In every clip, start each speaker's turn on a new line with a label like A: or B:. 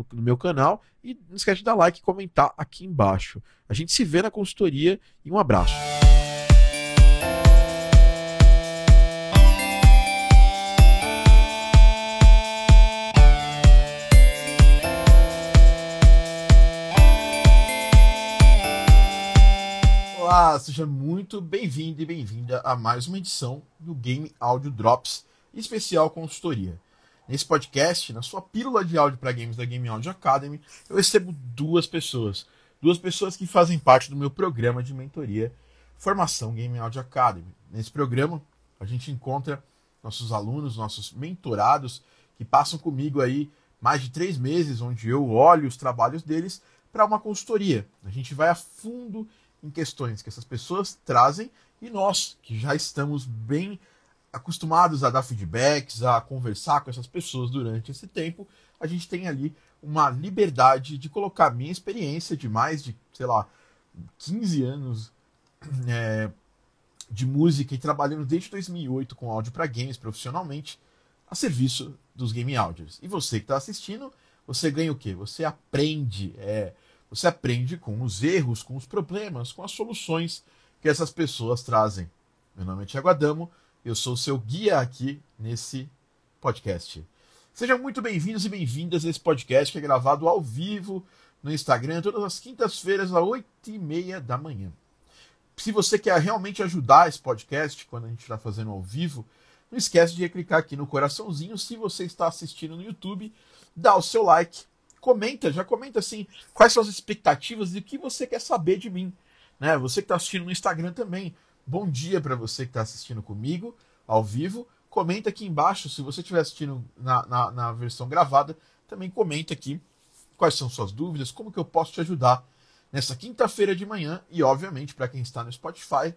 A: no, no, meu canal. E não esquece de dar like e comentar aqui embaixo. A gente se vê na consultoria e um abraço. Olá, seja muito bem-vindo e bem-vinda a mais uma edição do Game Audio Drops especial consultoria. Nesse podcast, na sua pílula de áudio para games da Game Audio Academy, eu recebo duas pessoas. Duas pessoas que fazem parte do meu programa de mentoria Formação Game Audio Academy. Nesse programa, a gente encontra nossos alunos, nossos mentorados, que passam comigo aí mais de três meses, onde eu olho os trabalhos deles para uma consultoria. A gente vai a fundo em questões que essas pessoas trazem e nós, que já estamos bem acostumados a dar feedbacks, a conversar com essas pessoas durante esse tempo, a gente tem ali uma liberdade de colocar minha experiência de mais de, sei lá, 15 anos é, de música e trabalhando desde 2008 com áudio para games profissionalmente a serviço dos game audios. E você que está assistindo, você ganha o quê? Você aprende, é, você aprende com os erros, com os problemas, com as soluções que essas pessoas trazem. Meu nome é Tiago Adamo eu sou seu guia aqui nesse podcast. Sejam muito bem-vindos e bem-vindas a esse podcast que é gravado ao vivo no Instagram todas as quintas-feiras às oito e meia da manhã. Se você quer realmente ajudar esse podcast quando a gente está fazendo ao vivo, não esquece de clicar aqui no coraçãozinho. Se você está assistindo no YouTube, dá o seu like, comenta, já comenta assim quais são as expectativas e o que você quer saber de mim. Né? Você que está assistindo no Instagram também, Bom dia para você que está assistindo comigo ao vivo. Comenta aqui embaixo, se você estiver assistindo na, na, na, versão gravada, também comenta aqui quais são suas dúvidas, como que eu posso te ajudar nessa quinta-feira de manhã. E, obviamente, para quem está no Spotify,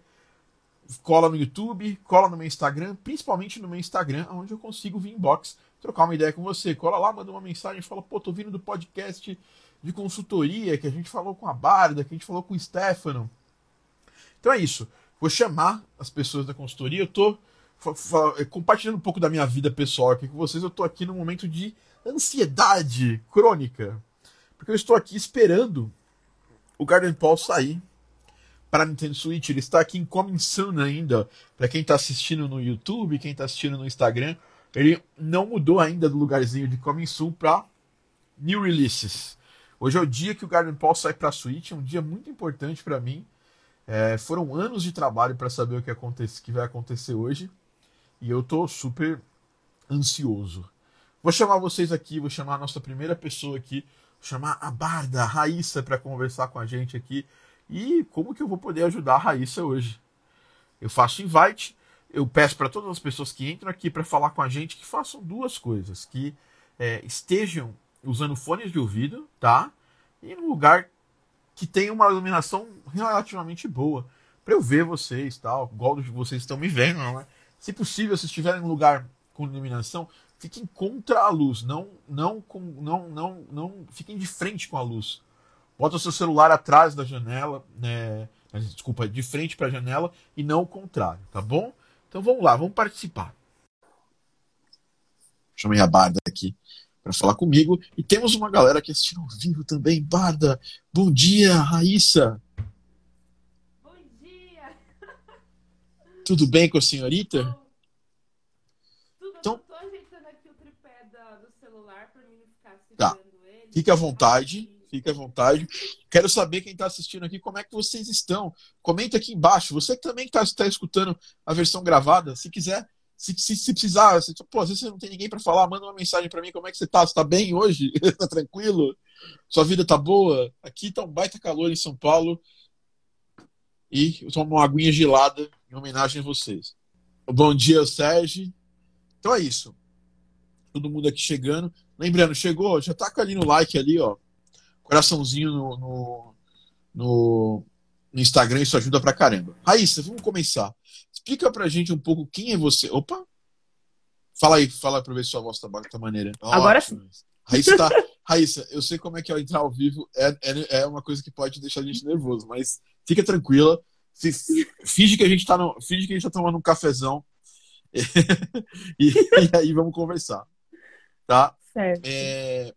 A: cola no YouTube, cola no meu Instagram, principalmente no meu Instagram, onde eu consigo vir inbox, trocar uma ideia com você. Cola lá, manda uma mensagem, fala, pô, tô vindo do podcast de consultoria que a gente falou com a Barda, que a gente falou com o Stefano. Então é isso vou chamar as pessoas da consultoria. Eu tô compartilhando um pouco da minha vida pessoal aqui com vocês. Eu tô aqui num momento de ansiedade crônica. Porque eu estou aqui esperando o Garden Paul sair para Nintendo Switch. Ele está aqui em Coming ainda. Para quem está assistindo no YouTube, quem está assistindo no Instagram, ele não mudou ainda do lugarzinho de Coming para New Releases. Hoje é o dia que o Garden Paul sai para Switch, é um dia muito importante para mim. É, foram anos de trabalho para saber o que, acontece, que vai acontecer hoje e eu tô super ansioso. Vou chamar vocês aqui, vou chamar a nossa primeira pessoa aqui, vou chamar a Barda, a Raíssa, para conversar com a gente aqui. E como que eu vou poder ajudar a Raíssa hoje? Eu faço invite, eu peço para todas as pessoas que entram aqui para falar com a gente que façam duas coisas: que é, estejam usando fones de ouvido, tá? E no lugar que tem uma iluminação relativamente boa. Para eu ver vocês, tal, igual vocês estão me vendo, né? Se possível, se estiverem em um lugar com iluminação, fiquem contra a luz, não não com não não não fiquem de frente com a luz. Bota o seu celular atrás da janela, né? Desculpa, de frente para a janela e não o contrário, tá bom? Então vamos lá, vamos participar. Chamei a Barda aqui para falar comigo. E temos uma galera que assistiu ao vivo também. Barda, bom dia, Raíssa.
B: Bom dia.
A: Tudo bem com a senhorita?
B: Tudo, então, ajeitando aqui o tripé do celular para mim não ficar
A: tá. ele. Fique à vontade, fique à vontade. Quero saber quem está assistindo aqui, como é que vocês estão. Comenta aqui embaixo. Você que também está tá escutando a versão gravada, se quiser, se, se, se precisar, se, pô, às vezes você não tem ninguém para falar, manda uma mensagem para mim, como é que você está? Você está bem hoje? Está tranquilo? Sua vida tá boa? Aqui tá um baita calor em São Paulo. E eu tomo uma aguinha gelada em homenagem a vocês. Bom dia, Sérgio. Então é isso. Todo mundo aqui chegando. Lembrando, chegou, já taca ali no like ali, ó. Coraçãozinho no, no, no, no Instagram, isso ajuda pra caramba. Raíssa, vamos começar. Explica pra gente um pouco quem é você. Opa! Fala aí, fala pra ver se sua voz tá, tá maneira.
C: Agora sim.
A: Raíssa, tá... Raíssa, eu sei como é que é entrar ao vivo, é, é, é uma coisa que pode deixar a gente nervoso, mas fica tranquila. Finge que a gente tá no, finge que a gente tá tomando um cafezão. e, e aí vamos conversar. Tá?
C: Certo.
A: É...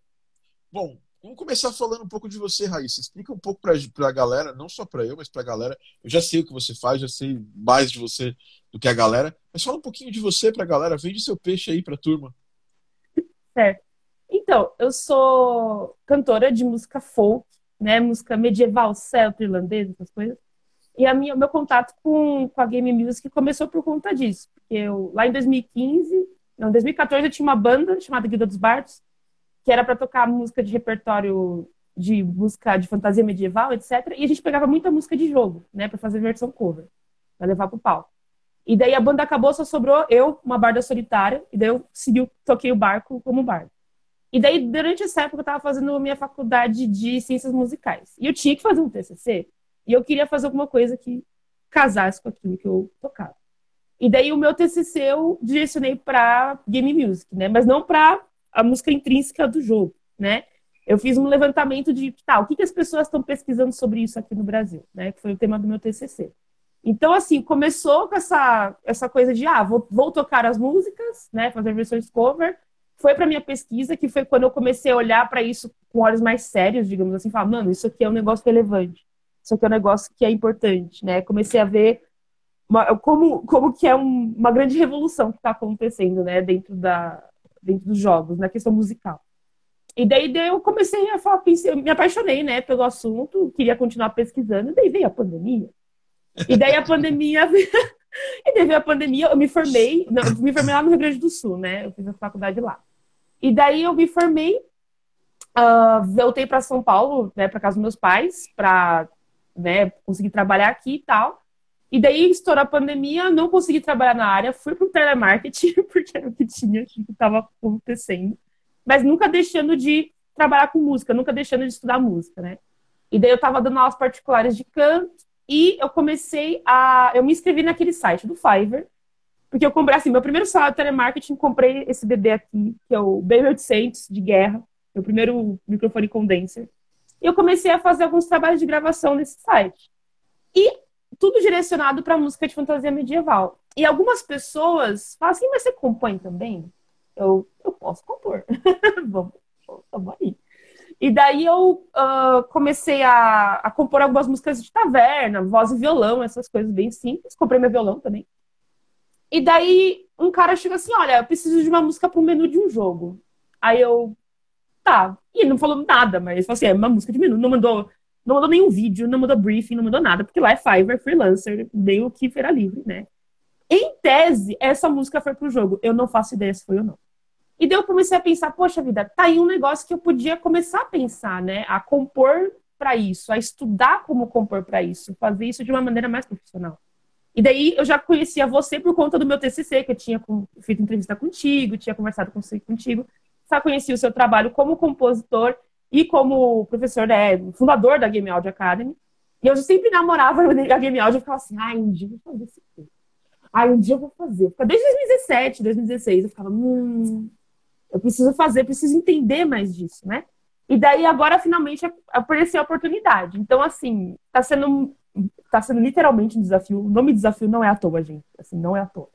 A: Bom, vamos começar falando um pouco de você, Raíssa. Explica um pouco para a galera, não só para eu, mas para a galera. Eu já sei o que você faz, já sei mais de você do que a galera. Mas fala um pouquinho de você para a galera. Vende seu peixe aí para a turma.
C: Certo. Então, eu sou cantora de música folk, né? Música medieval, celta, irlandesa, essas coisas. E a minha, meu contato com, com a Game Music começou por conta disso. Porque eu, lá em 2015, não, em 2014 eu tinha uma banda chamada Guilda dos Bardos, que era para tocar música de repertório de música de fantasia medieval, etc. E a gente pegava muita música de jogo, né, para fazer versão cover, para levar pro palco. E daí a banda acabou, só sobrou eu, uma barda solitária, e daí eu segui, toquei o barco como bardo. E daí, durante essa época, eu estava fazendo a minha faculdade de ciências musicais. E eu tinha que fazer um TCC, e eu queria fazer alguma coisa que casasse com aquilo que eu tocava. E daí o meu TCC eu direcionei para game music, né? Mas não para a música intrínseca do jogo, né? Eu fiz um levantamento de tá, o que, que as pessoas estão pesquisando sobre isso aqui no Brasil, né? Que foi o tema do meu TCC. Então, assim, começou com essa, essa coisa de, ah, vou, vou tocar as músicas, né? Fazer versões cover. Foi para minha pesquisa, que foi quando eu comecei a olhar para isso com olhos mais sérios, digamos assim, falar, mano, isso aqui é um negócio relevante. Isso aqui é um negócio que é importante, né? Comecei a ver uma, como, como que é um, uma grande revolução que está acontecendo, né, dentro, da, dentro dos jogos, na questão musical. E daí, daí eu comecei a falar, pensei, me apaixonei, né, pelo assunto, queria continuar pesquisando, e daí veio a pandemia. E daí a pandemia e daí veio a pandemia, eu me formei, não, eu me formei lá no Rio Grande do Sul, né, eu fiz a faculdade lá. E daí eu me formei, uh, voltei para São Paulo, né, para casa dos meus pais, para né, conseguir trabalhar aqui e tal. E daí estourou a pandemia, não consegui trabalhar na área, fui para o telemarketing, porque era o que tinha, o que estava acontecendo. Mas nunca deixando de trabalhar com música, nunca deixando de estudar música, né? E daí eu estava dando aulas particulares de canto e eu comecei a. Eu me inscrevi naquele site do Fiverr, porque eu comprei assim, meu primeiro salário de telemarketing, comprei esse bebê aqui, que é o B800 de guerra, meu primeiro microfone condenser. E eu comecei a fazer alguns trabalhos de gravação nesse site. E tudo direcionado para música de fantasia medieval. E algumas pessoas falam assim, mas você compõe também? Eu, eu posso compor. vamos, vamos aí. E daí eu uh, comecei a, a, compor algumas músicas de taverna, voz e violão, essas coisas bem simples. Comprei meu violão também. E daí um cara chega assim: Olha, eu preciso de uma música para o menu de um jogo. Aí eu, tá. E ele não falou nada, mas ele falou assim: é uma música de menu. Não mandou não mandou nenhum vídeo, não mandou briefing, não mandou nada, porque lá é Fiverr, freelancer, meio que feira livre, né? Em tese, essa música foi pro jogo. Eu não faço ideia se foi ou não. E daí eu comecei a pensar, poxa vida, tá aí um negócio que eu podia começar a pensar, né? A compor para isso, a estudar como compor para isso, fazer isso de uma maneira mais profissional. E daí eu já conhecia você por conta do meu TCC, que eu tinha feito entrevista contigo, tinha conversado com você contigo. Já conheci o seu trabalho como compositor e como professor, né, fundador da Game Audio Academy. E eu sempre namorava a Game Audio e ficava assim, ai, um dia eu vou fazer isso aqui. Ai, um dia eu vou fazer. Desde 2017, 2016, eu ficava, hum, eu preciso fazer, preciso entender mais disso, né? E daí agora finalmente apareceu a oportunidade. Então, assim, tá sendo, tá sendo literalmente um desafio. O nome desafio não é à toa, gente. Assim, não é à toa.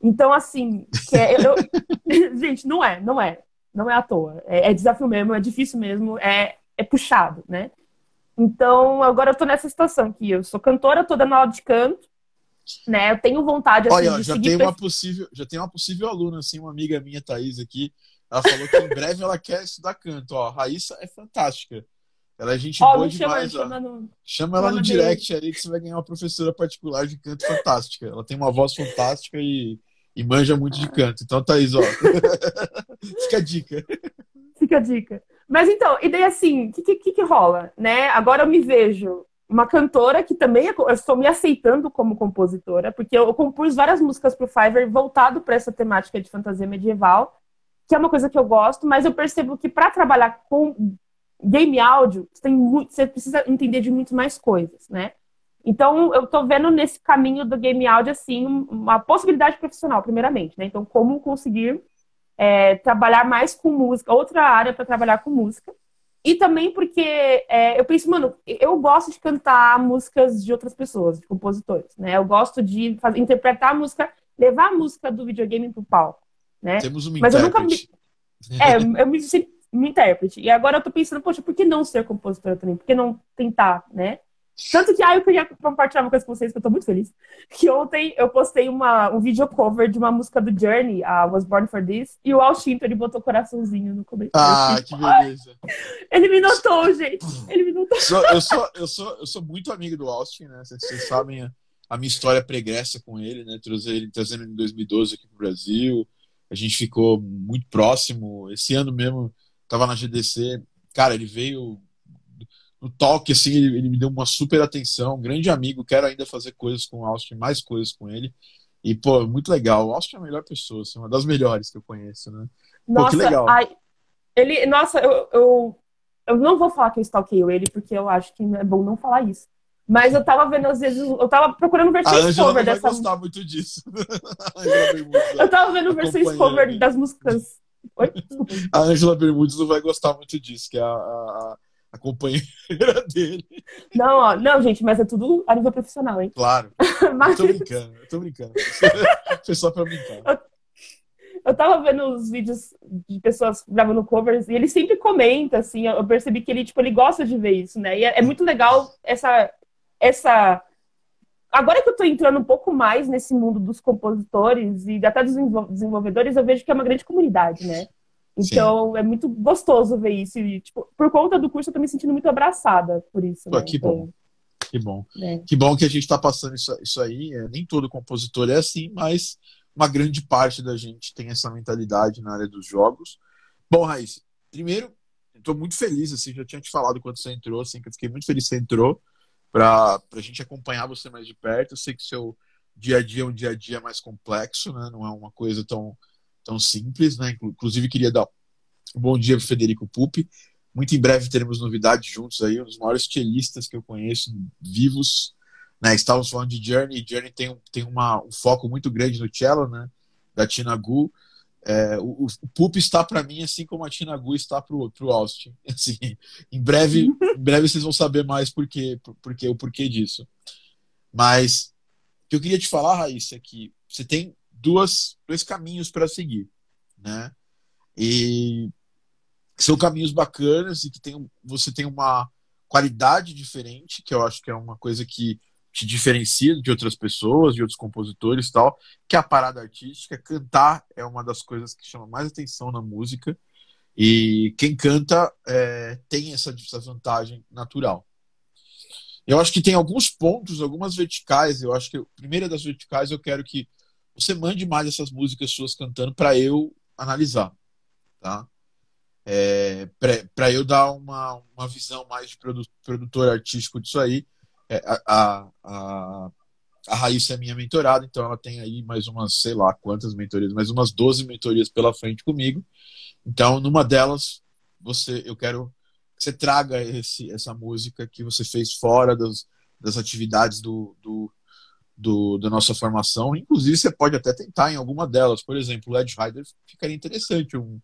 C: Então, assim, é, eu, gente, não é, não é. Não é à toa. É, é desafio mesmo, é difícil mesmo, é, é puxado, né? Então, agora eu tô nessa situação aqui. Eu sou cantora, tô dando aula de canto, né? Eu tenho vontade assim,
A: Olha,
C: de
A: já
C: seguir
A: tem uma possível, já tem uma possível aluna, assim, uma amiga minha, Thaís, aqui. Ela falou que em breve ela quer estudar canto. Ó, a Raíssa é fantástica. Ela é gente
C: Ó,
A: boa
C: me chama,
A: demais, ó.
C: chama no...
A: Chama ela no direct ali que você vai ganhar uma professora particular de canto fantástica. Ela tem uma voz fantástica e, e manja muito de canto. Então, Thaís, ó. Fica a dica.
C: Fica a dica. Mas então, e daí assim, o que, que, que rola, né? Agora eu me vejo uma cantora que também é- eu estou me aceitando como compositora, porque eu compus várias músicas pro Fiverr voltado para essa temática de fantasia medieval, que é uma coisa que eu gosto, mas eu percebo que para trabalhar com game áudio, você, tem muito, você precisa entender de muito mais coisas, né? Então, eu tô vendo nesse caminho do game áudio, assim, uma possibilidade profissional, primeiramente, né? Então, como conseguir é, trabalhar mais com música, outra área para trabalhar com música. E também porque é, eu penso, mano, eu gosto de cantar músicas de outras pessoas, de compositores, né? Eu gosto de fazer, interpretar a música, levar a música do videogame pro palco, né?
A: Temos uma
C: Mas eu nunca
A: intérprete.
C: É, eu me uma intérprete. E agora eu tô pensando, poxa, por que não ser compositora também? Por que não tentar, né? Tanto que, ah, eu queria compartilhar uma coisa com vocês, que eu tô muito feliz. Que ontem eu postei uma, um vídeo cover de uma música do Journey, a Was Born For This, e o Al Shinto, ele botou coraçãozinho no comentário.
A: Ah, que
C: fiquei, "Ah,
A: beleza.
C: Ele me notou, gente. Ele me notou.
A: Eu, sou, eu, sou, eu sou muito amigo do Austin, né? Vocês, vocês sabem a, minha história pregressa com ele, né? Trazer ele, trazendo ele em 2012 aqui pro Brasil. A gente ficou muito próximo. Esse ano mesmo, tava na GDC. Cara, ele veio no toque, assim, ele, ele me deu uma super atenção. Um grande amigo, quero ainda fazer coisas com o Austin, mais coisas com ele. E, pô, muito legal. O Austin é a melhor pessoa, assim, uma das melhores que eu conheço, né? Pô, que
C: Nossa,
A: legal.
C: ai, ele, nossa, eu, eu, eu não vou falar que eu stalkeio ele, porque eu acho que é bom não falar isso. Mas eu tava vendo, às vezes, eu tava procurando versões cover dessa
A: gostar muito disso.
C: Eu tava vendo versões cover das músicas. Oi?
A: A Ângela Bermudes não vai gostar muito disso, que é a, a, a companheira dele.
C: Não, ó, não, gente, mas é tudo a nível profissional, hein?
A: Claro. Eu
C: Mas
A: tô brincando, eu tô brincando. Foi só pra brincar.
C: eu tava vendo os vídeos de pessoas gravando covers e ele sempre comenta, assim, eu percebi que ele, tipo, ele gosta de ver isso, né? E é, é muito legal essa, essa... Agora que eu tô entrando um pouco mais nesse mundo dos compositores e até dos desenvol- desenvolvedores, eu vejo que é uma grande comunidade, né? Então é muito gostoso ver isso. E, tipo, por conta do curso, eu tô me sentindo muito abraçada por isso.
A: Pô,
C: né?
A: que
C: Então,
A: bom. Que bom.
C: né?
A: Que bom que a gente tá passando isso, isso aí. É, nem todo compositor é assim, mas uma grande parte da gente tem essa mentalidade na área dos jogos. Bom, Raíssa, primeiro, tô muito feliz, assim, já tinha te falado quando você entrou, assim, que eu fiquei muito feliz que você entrou pra, pra gente acompanhar você mais de perto. Eu sei que seu dia a dia é um dia a dia mais complexo, né? Não é uma coisa tão, tão simples, né? Inclu- Inclusive, queria dar um bom dia pro Federico Pupi. Muito em breve teremos novidades juntos aí, um dos maiores cellistas que eu conheço, vivos. Né? Estávamos falando de Journey, Journey tem, tem uma, um foco muito grande no cello, né? Da Tina Gu. É, o, o está para mim assim como a Tina Gu está pro, pro Austin. Assim, em breve, em breve vocês vão saber mais por quê, por, por quê, o porquê disso. Mas o que eu queria te falar, Raíssa, é que você tem duas, dois caminhos para seguir, né? E são caminhos bacanas e que tem, você tem uma qualidade diferente, que eu acho que é uma coisa que te diferencia de outras pessoas, de outros compositores tal, que é a parada artística. Cantar é uma das coisas que chama mais atenção na música. E quem canta é, tem essa, essa vantagem natural. Eu acho que tem alguns pontos, algumas verticais. Eu acho que a primeira das verticais eu quero que você mande mais essas músicas suas cantando para eu analisar, tá? É, para eu dar uma, uma visão mais de produ, produtor artístico disso aí. É, a, a, a, a Raíssa é minha mentorada, então ela tem aí mais umas, sei lá quantas mentorias, mais umas 12 mentorias pela frente comigo. Então, numa delas, você, eu quero que você traga esse, essa música que você fez fora das, das atividades do, do, do, da nossa formação. Inclusive, você pode até tentar em alguma delas. Por exemplo, o Ed Rider ficaria interessante um,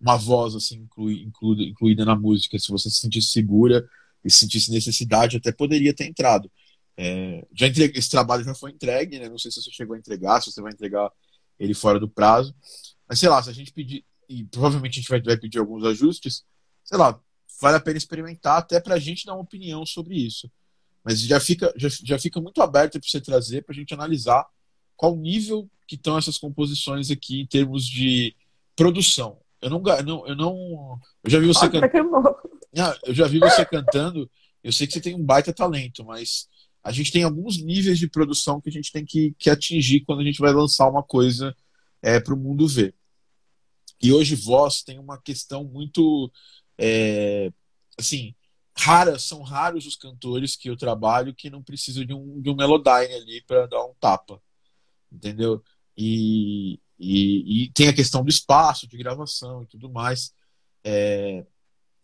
A: uma voz assim inclui, incluída, incluída na música. Se você se sentisse segura e sentisse necessidade, até poderia ter entrado. É, já entregue, esse trabalho já foi entregue, né? Não sei se você chegou a entregar, se você vai entregar ele fora do prazo. Mas sei lá, se a gente pedir, e provavelmente a gente vai, vai pedir alguns ajustes, sei lá, vale a pena experimentar até para a gente dar uma opinião sobre isso. Mas já fica, já, já fica muito aberto para você trazer, para a gente analisar qual nível que estão essas composições aqui em termos de produção. Eu não, não, eu não, eu já vi você cantando. Ah, eu já vi você cantando, eu sei que você tem um baita talento, mas a gente tem alguns níveis de produção que a gente tem que, que atingir quando a gente vai lançar uma coisa é, para o mundo ver. E hoje voz tem uma questão muito é, assim raras, são raros os cantores que eu trabalho que não precisam de um, de um melodyne ali para dar um tapa, entendeu? E, e, e, tem a questão do espaço, de gravação e tudo mais. É,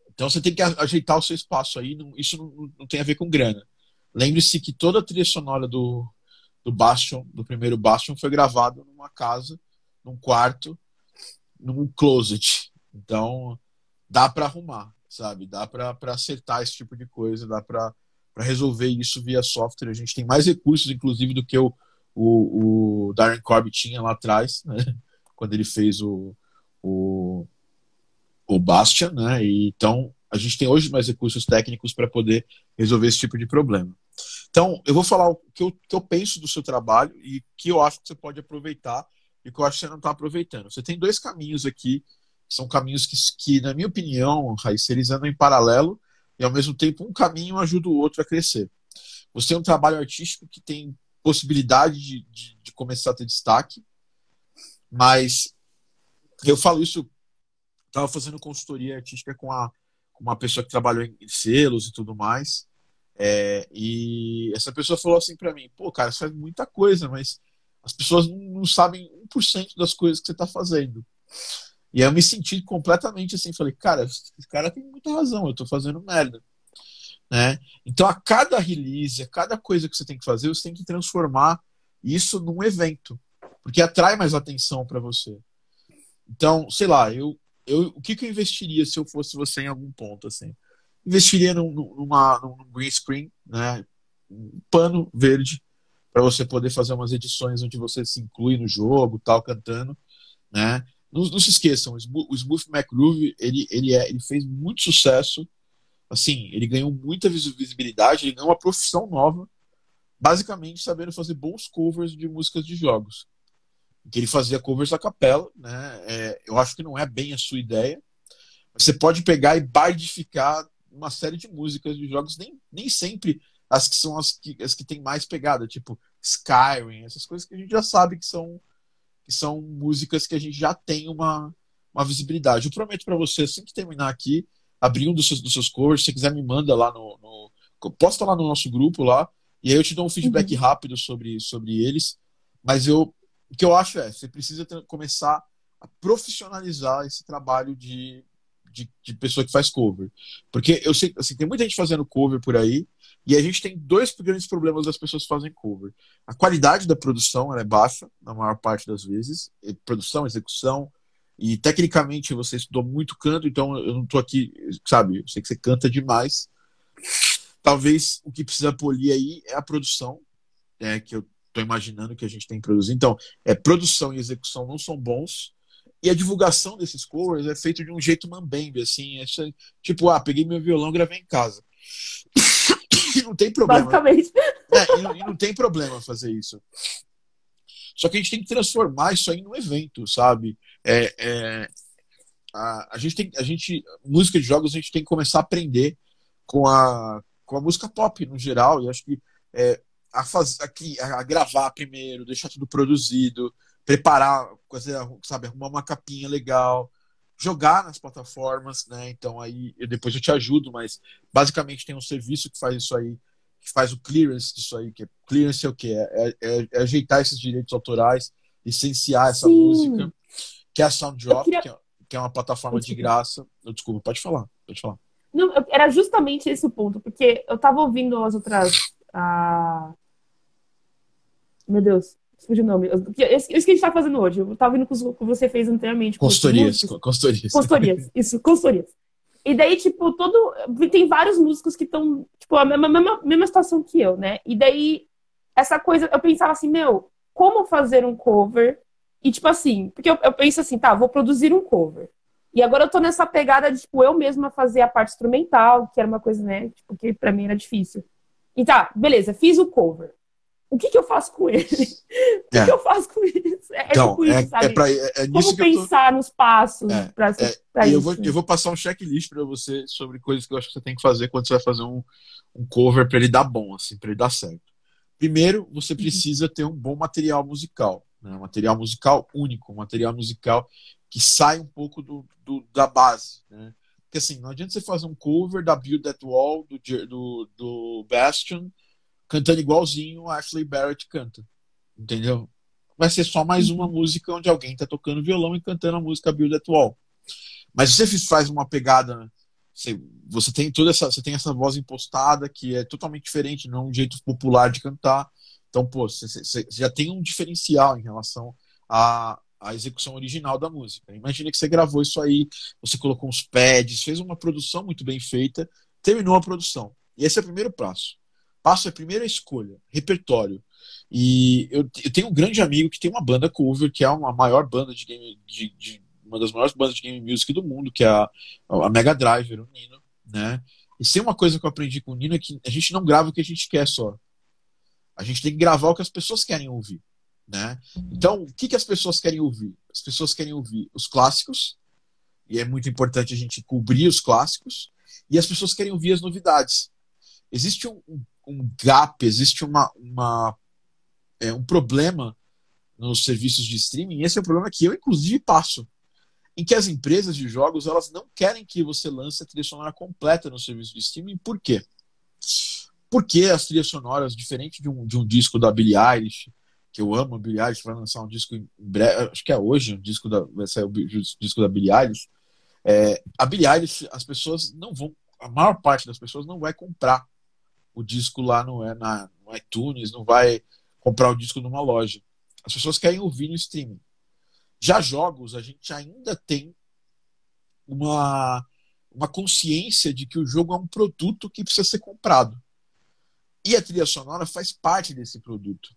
A: então você tem que ajeitar o seu espaço aí, não, isso não, não, tem a ver com grana. Lembre-se que toda a trilha sonora do, do Bastion, do primeiro Bastion, foi gravada numa casa, num quarto, num closet. Então dá para arrumar sabe? Dá para acertar esse tipo de coisa, dá para resolver isso via software. A gente tem mais recursos, inclusive, do que o, o, o Darren Corby tinha lá atrás, né? quando ele fez o, o, o Bastion, né? E, então, a gente tem hoje mais recursos técnicos para poder resolver esse tipo de problema. Então, eu vou falar o que eu, que eu penso do seu trabalho e que eu acho que você pode aproveitar e que eu acho que você não está aproveitando. Você tem dois caminhos aqui são caminhos que, que na minha opinião, Raíssa, eles andam em paralelo e ao mesmo tempo um caminho ajuda o outro a crescer. Você tem um trabalho artístico que tem possibilidade de, de, de começar a ter destaque, mas eu falo isso, estava fazendo consultoria artística com, a, com uma pessoa que trabalhou em selos e tudo mais, é, e essa pessoa falou assim para mim, pô, cara, você faz muita coisa, mas as pessoas não, não sabem 1% das coisas que você está fazendo. E eu me senti completamente assim, falei, cara, esse cara tem muita razão, eu tô fazendo merda. Né? Então, a cada release, a cada coisa que você tem que fazer, você tem que transformar isso num evento, porque atrai mais atenção para você. Então, sei lá, eu, eu, o que, que eu investiria se eu fosse você em algum ponto assim? Investiria num, numa, num green screen, né? um pano verde para você poder fazer umas edições onde você se inclui no jogo, tal, cantando, né? Não, não se esqueçam, o Smooth McGroove, ele, ele, é, ele fez muito sucesso. Assim, ele ganhou muita visibilidade, ele ganhou uma profissão nova, basicamente sabendo fazer bons covers de músicas de jogos. Que ele fazia covers a capela, né? É, eu acho que não é bem a sua ideia. Você pode pegar e baidificar uma série de músicas de jogos, nem, nem sempre as que são as que, as que têm mais pegada, tipo Skyrim, essas coisas que a gente já sabe que são que são músicas que a gente já tem uma, uma visibilidade. Eu prometo para você, assim que terminar aqui, abrir um dos seus, dos seus covers, se você quiser me manda lá no, no posta lá no nosso grupo lá, e aí eu te dou um feedback uhum. rápido sobre, sobre eles. Mas eu, o que eu acho é, você precisa ter, começar a profissionalizar esse trabalho de, de, de, pessoa que faz cover. Porque eu sei, assim, tem muita gente fazendo cover por aí, e a gente tem dois grandes problemas das pessoas que fazem cover. A qualidade da produção é baixa, na maior parte das vezes. Produção, execução. E tecnicamente você estudou muito canto, então eu não tô aqui, sabe? Eu sei que você canta demais. Talvez o que precisa polir aí é a produção, é, que eu tô imaginando que a gente tem que produzir. Então, é, produção e execução não são bons. E a divulgação desses covers é feito de um jeito mambembe, assim. É, tipo, ah, peguei meu violão e gravei em casa e não tem problema.
C: Basicamente.
A: É, e, não, e não tem problema fazer isso. Só que a gente tem que transformar isso aí num evento, sabe? É, é, a, a, gente tem, a gente, música de jogos, a gente tem que começar a aprender com a, com a música pop no geral. E acho que é, a, faz, aqui, a, a gravar primeiro, deixar tudo produzido, preparar, fazer, sabe, arrumar uma capinha legal, jogar nas plataformas, né? Então aí eu, depois eu te ajudo, mas basicamente tem um serviço que faz isso aí, que faz o clearance disso aí, que é, clearance é o que é, é, é, é, ajeitar esses direitos autorais, licenciar essa Sim. música, que é a Sounddrop, queria... que, é, que é uma plataforma de graça. Desculpa, pode falar, pode falar.
C: Não, era justamente esse o ponto, porque eu tava ouvindo as outras. Ah... Meu Deus, o nome. Isso que a gente tá fazendo hoje. Eu tava vindo com o que você fez anteriormente.
A: Consultorias. Consultorias.
C: Consultorias. Isso, consultorias. E daí, tipo, todo. Tem vários músicos que estão, tipo, a mesma, mesma, mesma situação que eu, né? E daí, essa coisa, eu pensava assim, meu, como fazer um cover? E, tipo assim, porque eu, eu penso assim, tá, vou produzir um cover. E agora eu tô nessa pegada de, tipo, eu mesma fazer a parte instrumental, que era uma coisa, né, tipo, que pra mim era difícil. E tá, beleza, fiz o cover o que, que eu faço com ele? O que,
A: É.
C: que eu faço com isso? É,
A: Então,
C: tipo
A: é,
C: isso, sabe?
A: é, pra, é, é
C: Como
A: eu tô.
C: pensar nos passos
A: É,
C: pra,
A: é,
C: isso?
A: eu vou, eu vou passar um checklist pra você sobre coisas que eu acho que você tem que fazer quando você vai fazer um, um cover pra ele dar bom, assim, pra ele dar certo. Primeiro, você precisa ter um bom material musical, né? Um material musical único, um material musical que sai um pouco do, do- da base, né? Porque assim, não adianta você fazer um cover da Build That Wall do, do, do Bastion cantando igualzinho a Ashley Barrett canta, entendeu? Vai ser só mais uma música onde alguém tá tocando violão e cantando a música Build That Wall. Mas se você faz uma pegada, você, você tem toda essa, você tem essa voz impostada que é totalmente diferente, não é um jeito popular de cantar. Então, pô, você, você- você já tem um diferencial em relação à, à execução original da música. Imagina que você gravou isso aí, você colocou uns pads, fez uma produção muito bem feita, terminou a produção. E esse é o primeiro passo. Passo a primeira escolha, repertório. E eu, eu tenho um grande amigo que tem uma banda cover, que é uma maior banda de game, de, de- uma das maiores bandas de game music do mundo, que é a, a Mega Driver, o Nino, né? E se uma coisa que eu aprendi com o Nino é que a gente não grava o que a gente quer só. A gente tem que gravar o que as pessoas querem ouvir, né? Então, o que, que as pessoas querem ouvir? As pessoas querem ouvir os clássicos, e é muito importante a gente cobrir os clássicos, e as pessoas querem ouvir as novidades. Existe um, um- um gap, existe uma, uma é, um problema nos serviços de streaming, esse é um problema que eu, inclusive, passo. Em que as empresas de jogos elas não querem que você lance a trilha sonora completa no serviço de streaming. Por quê? Porque as trilhas sonoras, diferente de um, de um disco da Billie Eilish, que eu amo, a Billie Eilish vai lançar um disco em breve, acho que é hoje, um disco da, vai sair o disco da Billie Eilish. É, a Billie Eilish, as pessoas não vão, a maior parte das pessoas não vai comprar o disco lá no, é, na, no iTunes, não vai comprar o disco numa loja. As pessoas querem ouvir no streaming. Já jogos, a gente ainda tem uma, uma consciência de que o jogo é um produto que precisa ser comprado. E a trilha sonora faz parte desse produto.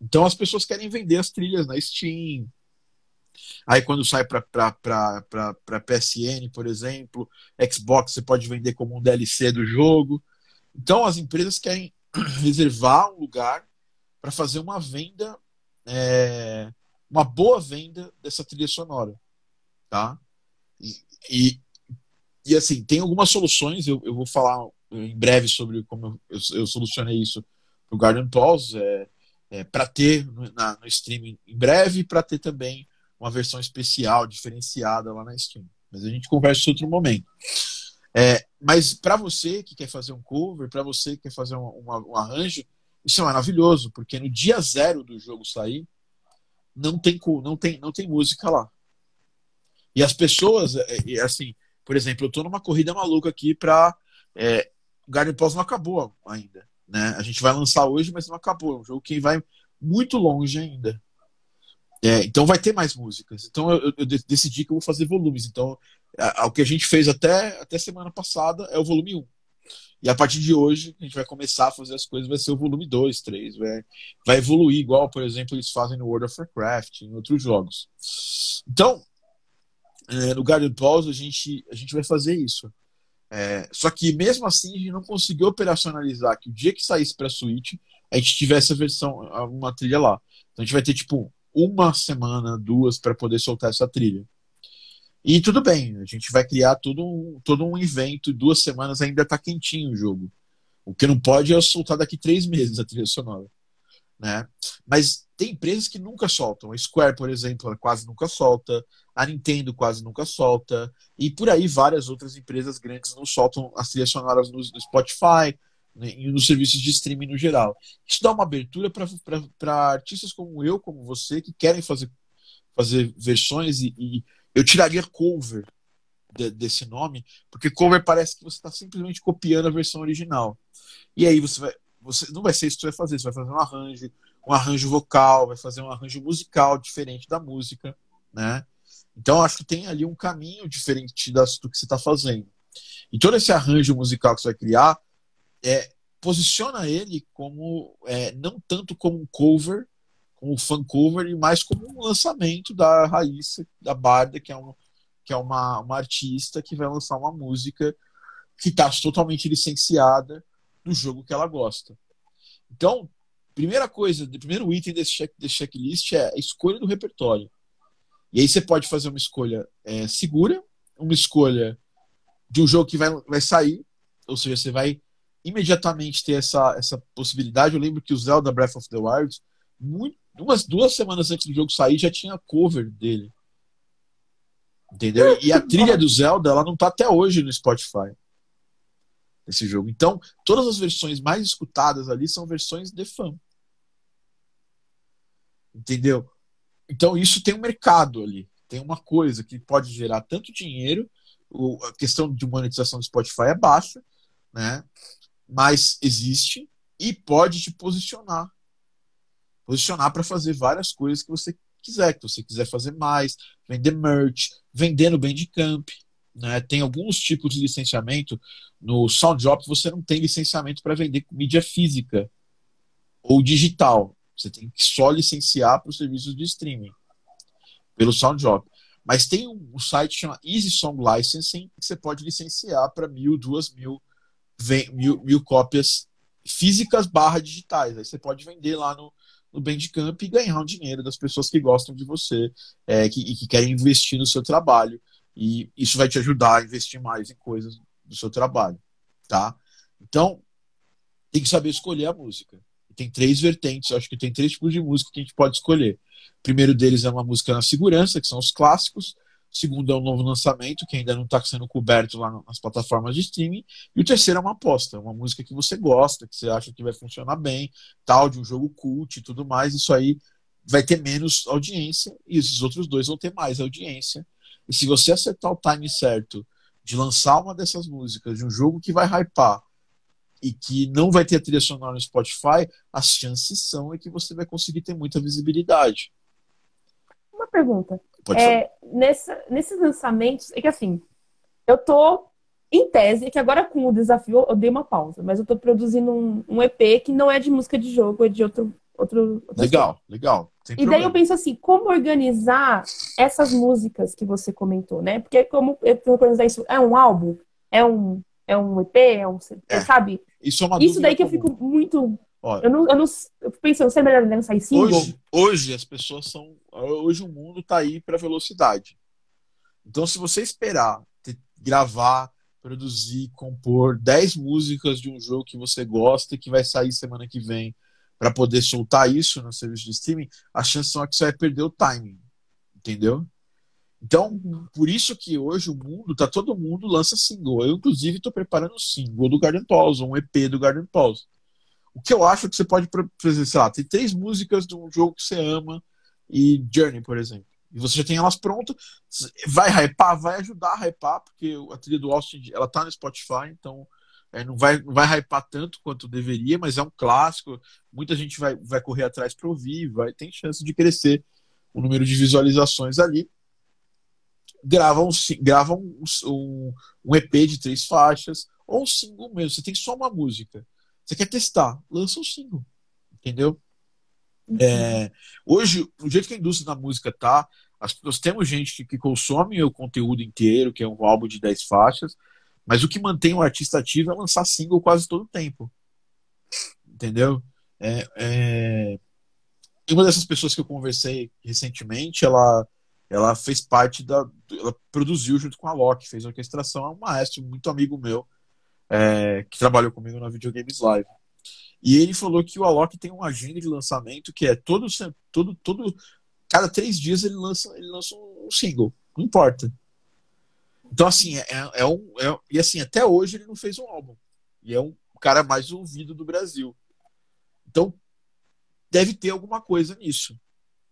A: Então as pessoas querem vender as trilhas na Steam. Aí quando sai para PSN, por exemplo, Xbox, você pode vender como um DLC do jogo. Então as empresas querem reservar um lugar para fazer uma venda, é, uma boa venda dessa trilha sonora, tá? E, e, e, assim tem algumas soluções. Eu, eu vou falar em breve sobre como eu, eu, eu solucionei isso para o Garden Pause, é, é, para ter no, na, no streaming em breve, para ter também uma versão especial, diferenciada lá na Steam. Mas a gente conversa em outro momento. É, mas para você que quer fazer um cover, para você que quer fazer um, uma, um, arranjo, isso é maravilhoso, porque no dia zero do jogo sair, não tem, não tem, não tem música lá. E as pessoas, é, assim, por exemplo, eu estou numa corrida maluca aqui para. É, o Garden Pause não acabou ainda. Né? A gente vai lançar hoje, mas não acabou. É um jogo que vai muito longe ainda. É, então vai ter mais músicas. Então eu, eu, decidi que eu vou fazer volumes. Então o que a gente fez até, até semana passada é o volume 1. E a partir de hoje a gente vai começar a fazer as coisas, vai ser o volume 2, 3. Vai, vai evoluir igual, por exemplo, eles fazem no World of Warcraft, em outros jogos. Então, é, no Garden Pause a gente, a gente vai fazer isso. É, só que mesmo assim a gente não conseguiu operacionalizar que o dia que saísse para Switch a gente tivesse a versão, uma trilha lá. Então a gente vai ter tipo uma semana, duas para poder soltar essa trilha. E tudo bem, a gente vai criar todo um, todo um evento, duas semanas ainda tá quentinho o jogo. O que não pode é soltar daqui três meses a trilha sonora. Né? Mas tem empresas que nunca soltam. A Square, por exemplo, quase nunca solta. A Nintendo quase nunca solta. E por aí várias outras empresas grandes não soltam as trilhas sonoras no, no Spotify né, e nos serviços de streaming no geral. Isso dá uma abertura para artistas como eu, como você, que querem fazer, fazer versões e, e eu tiraria cover de, desse nome, porque cover parece que você está simplesmente copiando a versão original. E aí você vai. Você, não vai ser isso que você vai fazer, você vai fazer um arranjo, um arranjo vocal, vai fazer um arranjo musical diferente da música, né? Então acho que tem ali um caminho diferente das, do que você está fazendo. E todo esse arranjo musical que você vai criar é, posiciona ele como é, não tanto como um cover, como fan cover, e mais como um lançamento da Raíssa, da Barda, que é, um, que é uma, uma artista que vai lançar uma música que está totalmente licenciada do jogo que ela gosta. Então, primeira coisa, primeiro item desse, check, desse checklist é a escolha do repertório. E aí você pode fazer uma escolha é, segura, uma escolha de um jogo que vai, vai sair, ou seja, você vai imediatamente ter essa, essa possibilidade. Eu lembro que o Zelda Breath of the Wild, muito, umas duas semanas antes do jogo sair, já tinha cover dele. Entendeu? E a trilha do Zelda, ela não tá até hoje no Spotify. Esse jogo. Então, todas as versões mais escutadas ali são versões de fã. Entendeu? Então, isso tem um mercado ali. Tem uma coisa que pode gerar tanto dinheiro. A questão de monetização do Spotify é baixa, né? Mas existe e pode te posicionar. Posicionar para fazer várias coisas que você quiser, que você quiser fazer mais, vender merch, vender no Bandcamp, né? Tem alguns tipos de licenciamento. No SoundDrop você não tem licenciamento para vender mídia física ou digital. Você tem que só licenciar para os serviços de streaming pelo SoundDrop. Mas tem um site chamado Easy Song Licensing que você pode licenciar para mil, duas mil, mil, mil cópias físicas barra digitais. Aí você pode vender lá no, no Bandcamp e ganhar um dinheiro das pessoas que gostam de você é, que, e que querem investir no seu trabalho. E isso vai te ajudar a investir mais em coisas do seu trabalho, tá? Então, tem que saber escolher a música. Tem três vertentes, acho que tem três tipos de música que a gente pode escolher. O primeiro deles é uma música na segurança, que são os clássicos. Segundo é um novo lançamento, que ainda não está sendo coberto lá nas plataformas de streaming. E o terceiro é uma aposta, uma música que você gosta, que você acha que vai funcionar bem, tal, de um jogo cult e tudo mais. Isso aí vai ter menos audiência e esses outros dois vão ter mais audiência e se você acertar o time certo de lançar uma dessas músicas de um jogo que vai hypar e que não vai ter trilha sonora no Spotify, as chances são é que você vai conseguir ter muita visibilidade.
C: Uma pergunta. É, nessa, nesses lançamentos, é que assim, eu tô em tese, que agora com o desafio eu dei uma pausa, mas eu tô produzindo um, um EP que não é de música de jogo, é de outro. outro
A: legal, legal.
C: Sem e problema. daí eu penso assim, como organizar essas músicas que você comentou, né? Porque como eu organizar isso, é um álbum, é um, é um EP, é um, é. sabe?
A: Isso é uma
C: Isso daí que comum. eu fico muito eu não, eu não eu fico pensando, se é melhor lançar em single?
A: Hoje, hoje as pessoas são, hoje o mundo tá aí para velocidade. Então se você esperar ter, gravar, produzir, compor 10 músicas de um jogo que você gosta e que vai sair semana que vem para poder soltar isso no serviço de streaming, a chance são que você vai perder o timing. Entendeu? Então, por isso que hoje o mundo, tá todo mundo lança single. Eu, inclusive, estou preparando um single do Garden Pause, um EP do Garden Pause. O que eu acho que você pode fazer, sei lá, tem três músicas de um jogo que você ama e Journey, por exemplo. E você já tem elas prontas, vai hypar, vai ajudar a hypar, porque a trilha do Austin, ela tá no Spotify, então é, não, vai, não vai hypar tanto quanto deveria, mas é um clássico. Muita gente vai, vai correr atrás para ouvir, vai, tem chance de crescer o número de visualizações ali. Gravam, um, um, um EP de três faixas, ou um single mesmo. Você tem só uma música. Você quer testar, lança um single. Entendeu? Uhum. É, hoje, o jeito que a indústria da música tá, nós temos gente que, que consome o conteúdo inteiro, que é um álbum de 10 faixas, mas o que mantém o artista ativo é lançar single quase todo o tempo. Entendeu? É, é... Uma dessas pessoas que eu conversei recentemente, ela, ela fez parte da. Ela produziu junto com a Loki, fez a orquestração, é um maestro, muito amigo meu, é, que trabalhou comigo na Videogames Live. E ele falou que o Alok tem uma agenda de lançamento que é todo, todo, todo cada três dias ele lança, ele lança um single, não importa. Então, assim, é, é um. É, e assim, até hoje ele não fez um álbum. E é um cara mais ouvido do Brasil. Então, deve ter alguma coisa nisso,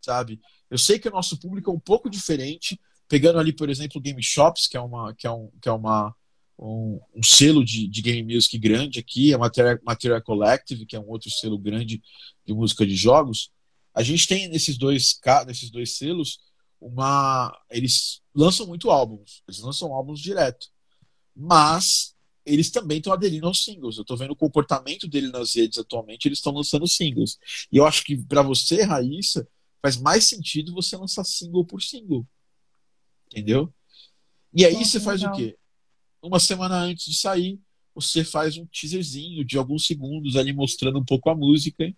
A: sabe? Eu sei que o nosso público é um pouco diferente. Pegando ali, por exemplo, Game Shops, que é uma, que é um, que é uma um, um selo de, de game music grande aqui, a Material, Material Collective, que é um outro selo grande de música de jogos. A gente tem nesses dois, nesses dois selos uma. Eles lançam muito álbuns, eles lançam álbuns direto. Mas eles também estão aderindo aos singles. Eu estou vendo o comportamento dele nas redes atualmente, eles estão lançando singles. E eu acho que para você, Raíssa, faz mais sentido você lançar single por single. Entendeu? E aí você faz o quê? Uma semana antes de sair, você faz um teaserzinho de alguns segundos ali mostrando um pouco a música.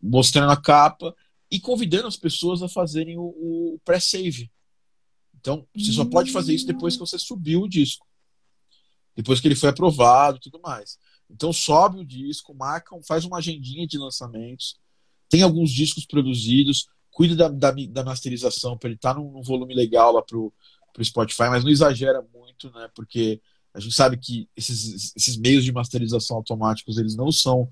A: mostrando a capa e convidando as pessoas a fazerem o, o pré-save. Então, você só pode fazer isso depois que você subiu o disco. Depois que ele foi aprovado e tudo mais. Então, sobe o disco, marca, faz uma agendinha de lançamentos. Tem alguns discos produzidos. Cuida da, da, da masterização para ele estar tá num, num, volume legal lá pro, pro Spotify, mas não exagera muito, né? Porque a gente sabe que esses, esses meios de masterização automáticos eles não são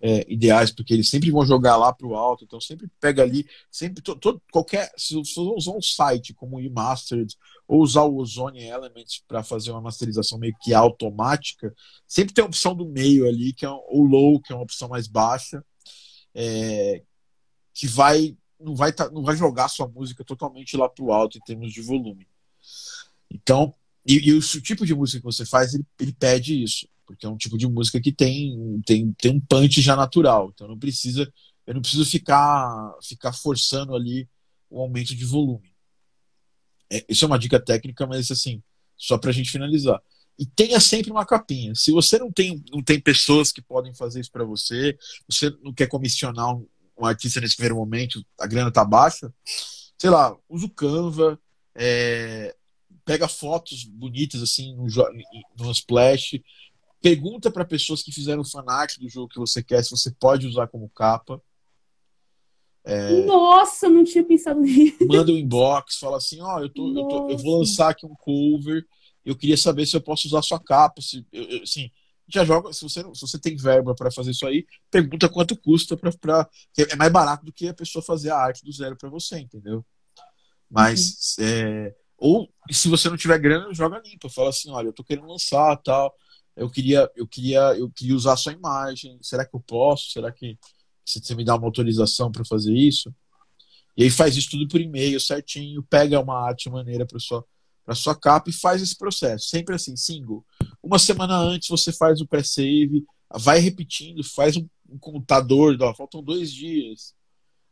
A: é, ideais, porque eles sempre vão jogar lá para o alto, então sempre pega ali, sempre todo, qualquer, se você usar um site como o eMastered ou usar o Ozone Elements para fazer uma masterização meio que automática, sempre tem a opção do meio ali, que é o low, que é uma opção mais baixa, é, que vai não vai tá, não vai jogar sua música totalmente lá para o alto em termos de volume. Então, e, e, o tipo de música que você faz, ele, ele pede isso porque é um tipo de música que tem, tem, tem um punch já natural. Então não precisa, eu não preciso ficar, ficar forçando ali o aumento de volume. É, isso é uma dica técnica, mas assim, só para a gente finalizar. E tenha sempre uma capinha. Se você não tem, não tem pessoas que podem fazer isso para você, você não quer comissionar um, um, artista nesse primeiro momento, a grana tá baixa, sei lá, usa o Canva, é, pega fotos bonitas assim no, no Splash, Pergunta para pessoas que fizeram fanart do jogo que você quer se você pode usar como capa.
C: É... Nossa, não tinha pensado nisso.
A: Manda um inbox, fala assim: Ó, oh, eu, tô, eu, tô, eu, vou lançar aqui um cover. Eu queria saber se eu posso usar sua capa. Se, eu, eu, assim, já joga. Se você, se você tem verba para fazer isso aí, pergunta quanto custa. Pra, pra, é mais barato do que a pessoa fazer a arte do zero para você, entendeu? Mas. Uhum. É, ou se você não tiver grana, joga limpa. Fala assim: olha, eu tô querendo lançar tal eu queria, eu queria, eu queria usar sua imagem. Será que eu posso? Será que você me dá uma autorização para fazer isso? E aí faz isso tudo por e-mail certinho, pega uma arte maneira para sua para sua capa e faz esse processo. Sempre assim, single. Uma semana antes você faz o pré-save, vai repetindo, faz um, um contador, ó, faltam dois dias.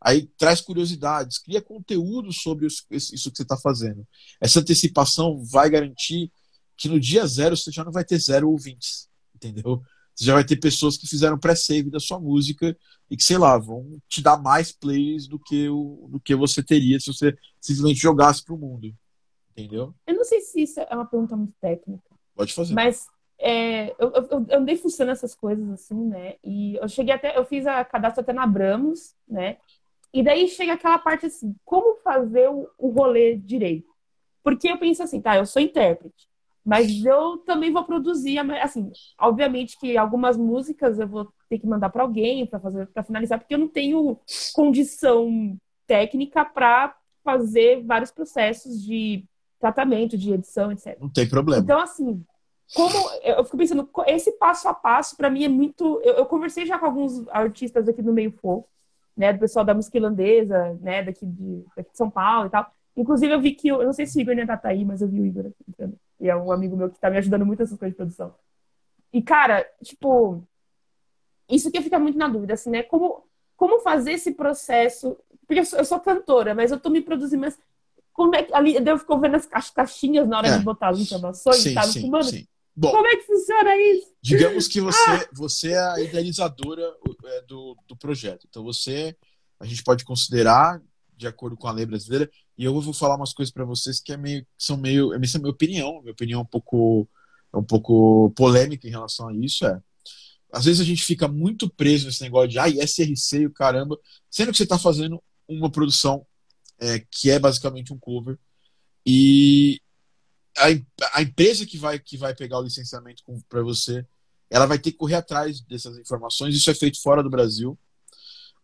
A: Aí traz curiosidades, cria conteúdo sobre isso que você está fazendo. Essa antecipação vai garantir que no dia zero você já não vai ter zero ouvintes, entendeu? Você já vai ter pessoas que fizeram pré-save da sua música e que, sei lá, vão te dar mais plays do que, o, do que você teria se você simplesmente jogasse pro mundo. Entendeu?
C: Eu não sei se isso é uma pergunta muito técnica.
A: Pode fazer.
C: Mas é, eu, eu, eu andei funcionando essas coisas assim, né? E eu cheguei até, eu fiz a cadastro até na Abramos, né? E daí chega aquela parte assim, como fazer o, o rolê direito? Porque eu penso assim, tá, eu sou intérprete. Mas eu também vou produzir, assim, obviamente que algumas músicas eu vou ter que mandar para alguém para fazer para finalizar, porque eu não tenho condição técnica para fazer vários processos de tratamento, de edição, etc.
A: Não tem problema.
C: Então, assim, como eu fico pensando, esse passo a passo para mim é muito. Eu, eu, conversei já com alguns artistas aqui do meio folk, né, do pessoal da música irlandesa, né, daqui de, daqui de São Paulo e tal. Inclusive, eu vi que, eu não sei se o Igor ainda tá aí, mas eu vi o Igor aqui E é um amigo meu que tá me ajudando muito nessas coisas de produção. E, cara, tipo, isso que fica muito na dúvida, assim, né? Como, como fazer esse processo? Porque eu sou, eu sou cantora, mas eu tô me produzindo, mas como é que ali eu fico vendo as caixinhas na hora é. de botar as informações, sim, sabe? Sim, mano, sim. Bom, como é que funciona isso?
A: Digamos que você, ah! você é a idealizadora é, do, do projeto. Então você, a gente pode considerar, de acordo com a lei brasileira, e eu vou falar umas coisas para vocês que é meio que são meio, essa é a minha opinião, minha opinião é um pouco é um pouco polêmica em relação a isso é. Às vezes a gente fica muito preso nesse negócio de ah, SRC e o caramba, sendo que você está fazendo uma produção é, que é basicamente um cover e a, a empresa que vai que vai pegar o licenciamento para você, ela vai ter que correr atrás dessas informações. Isso é feito fora do Brasil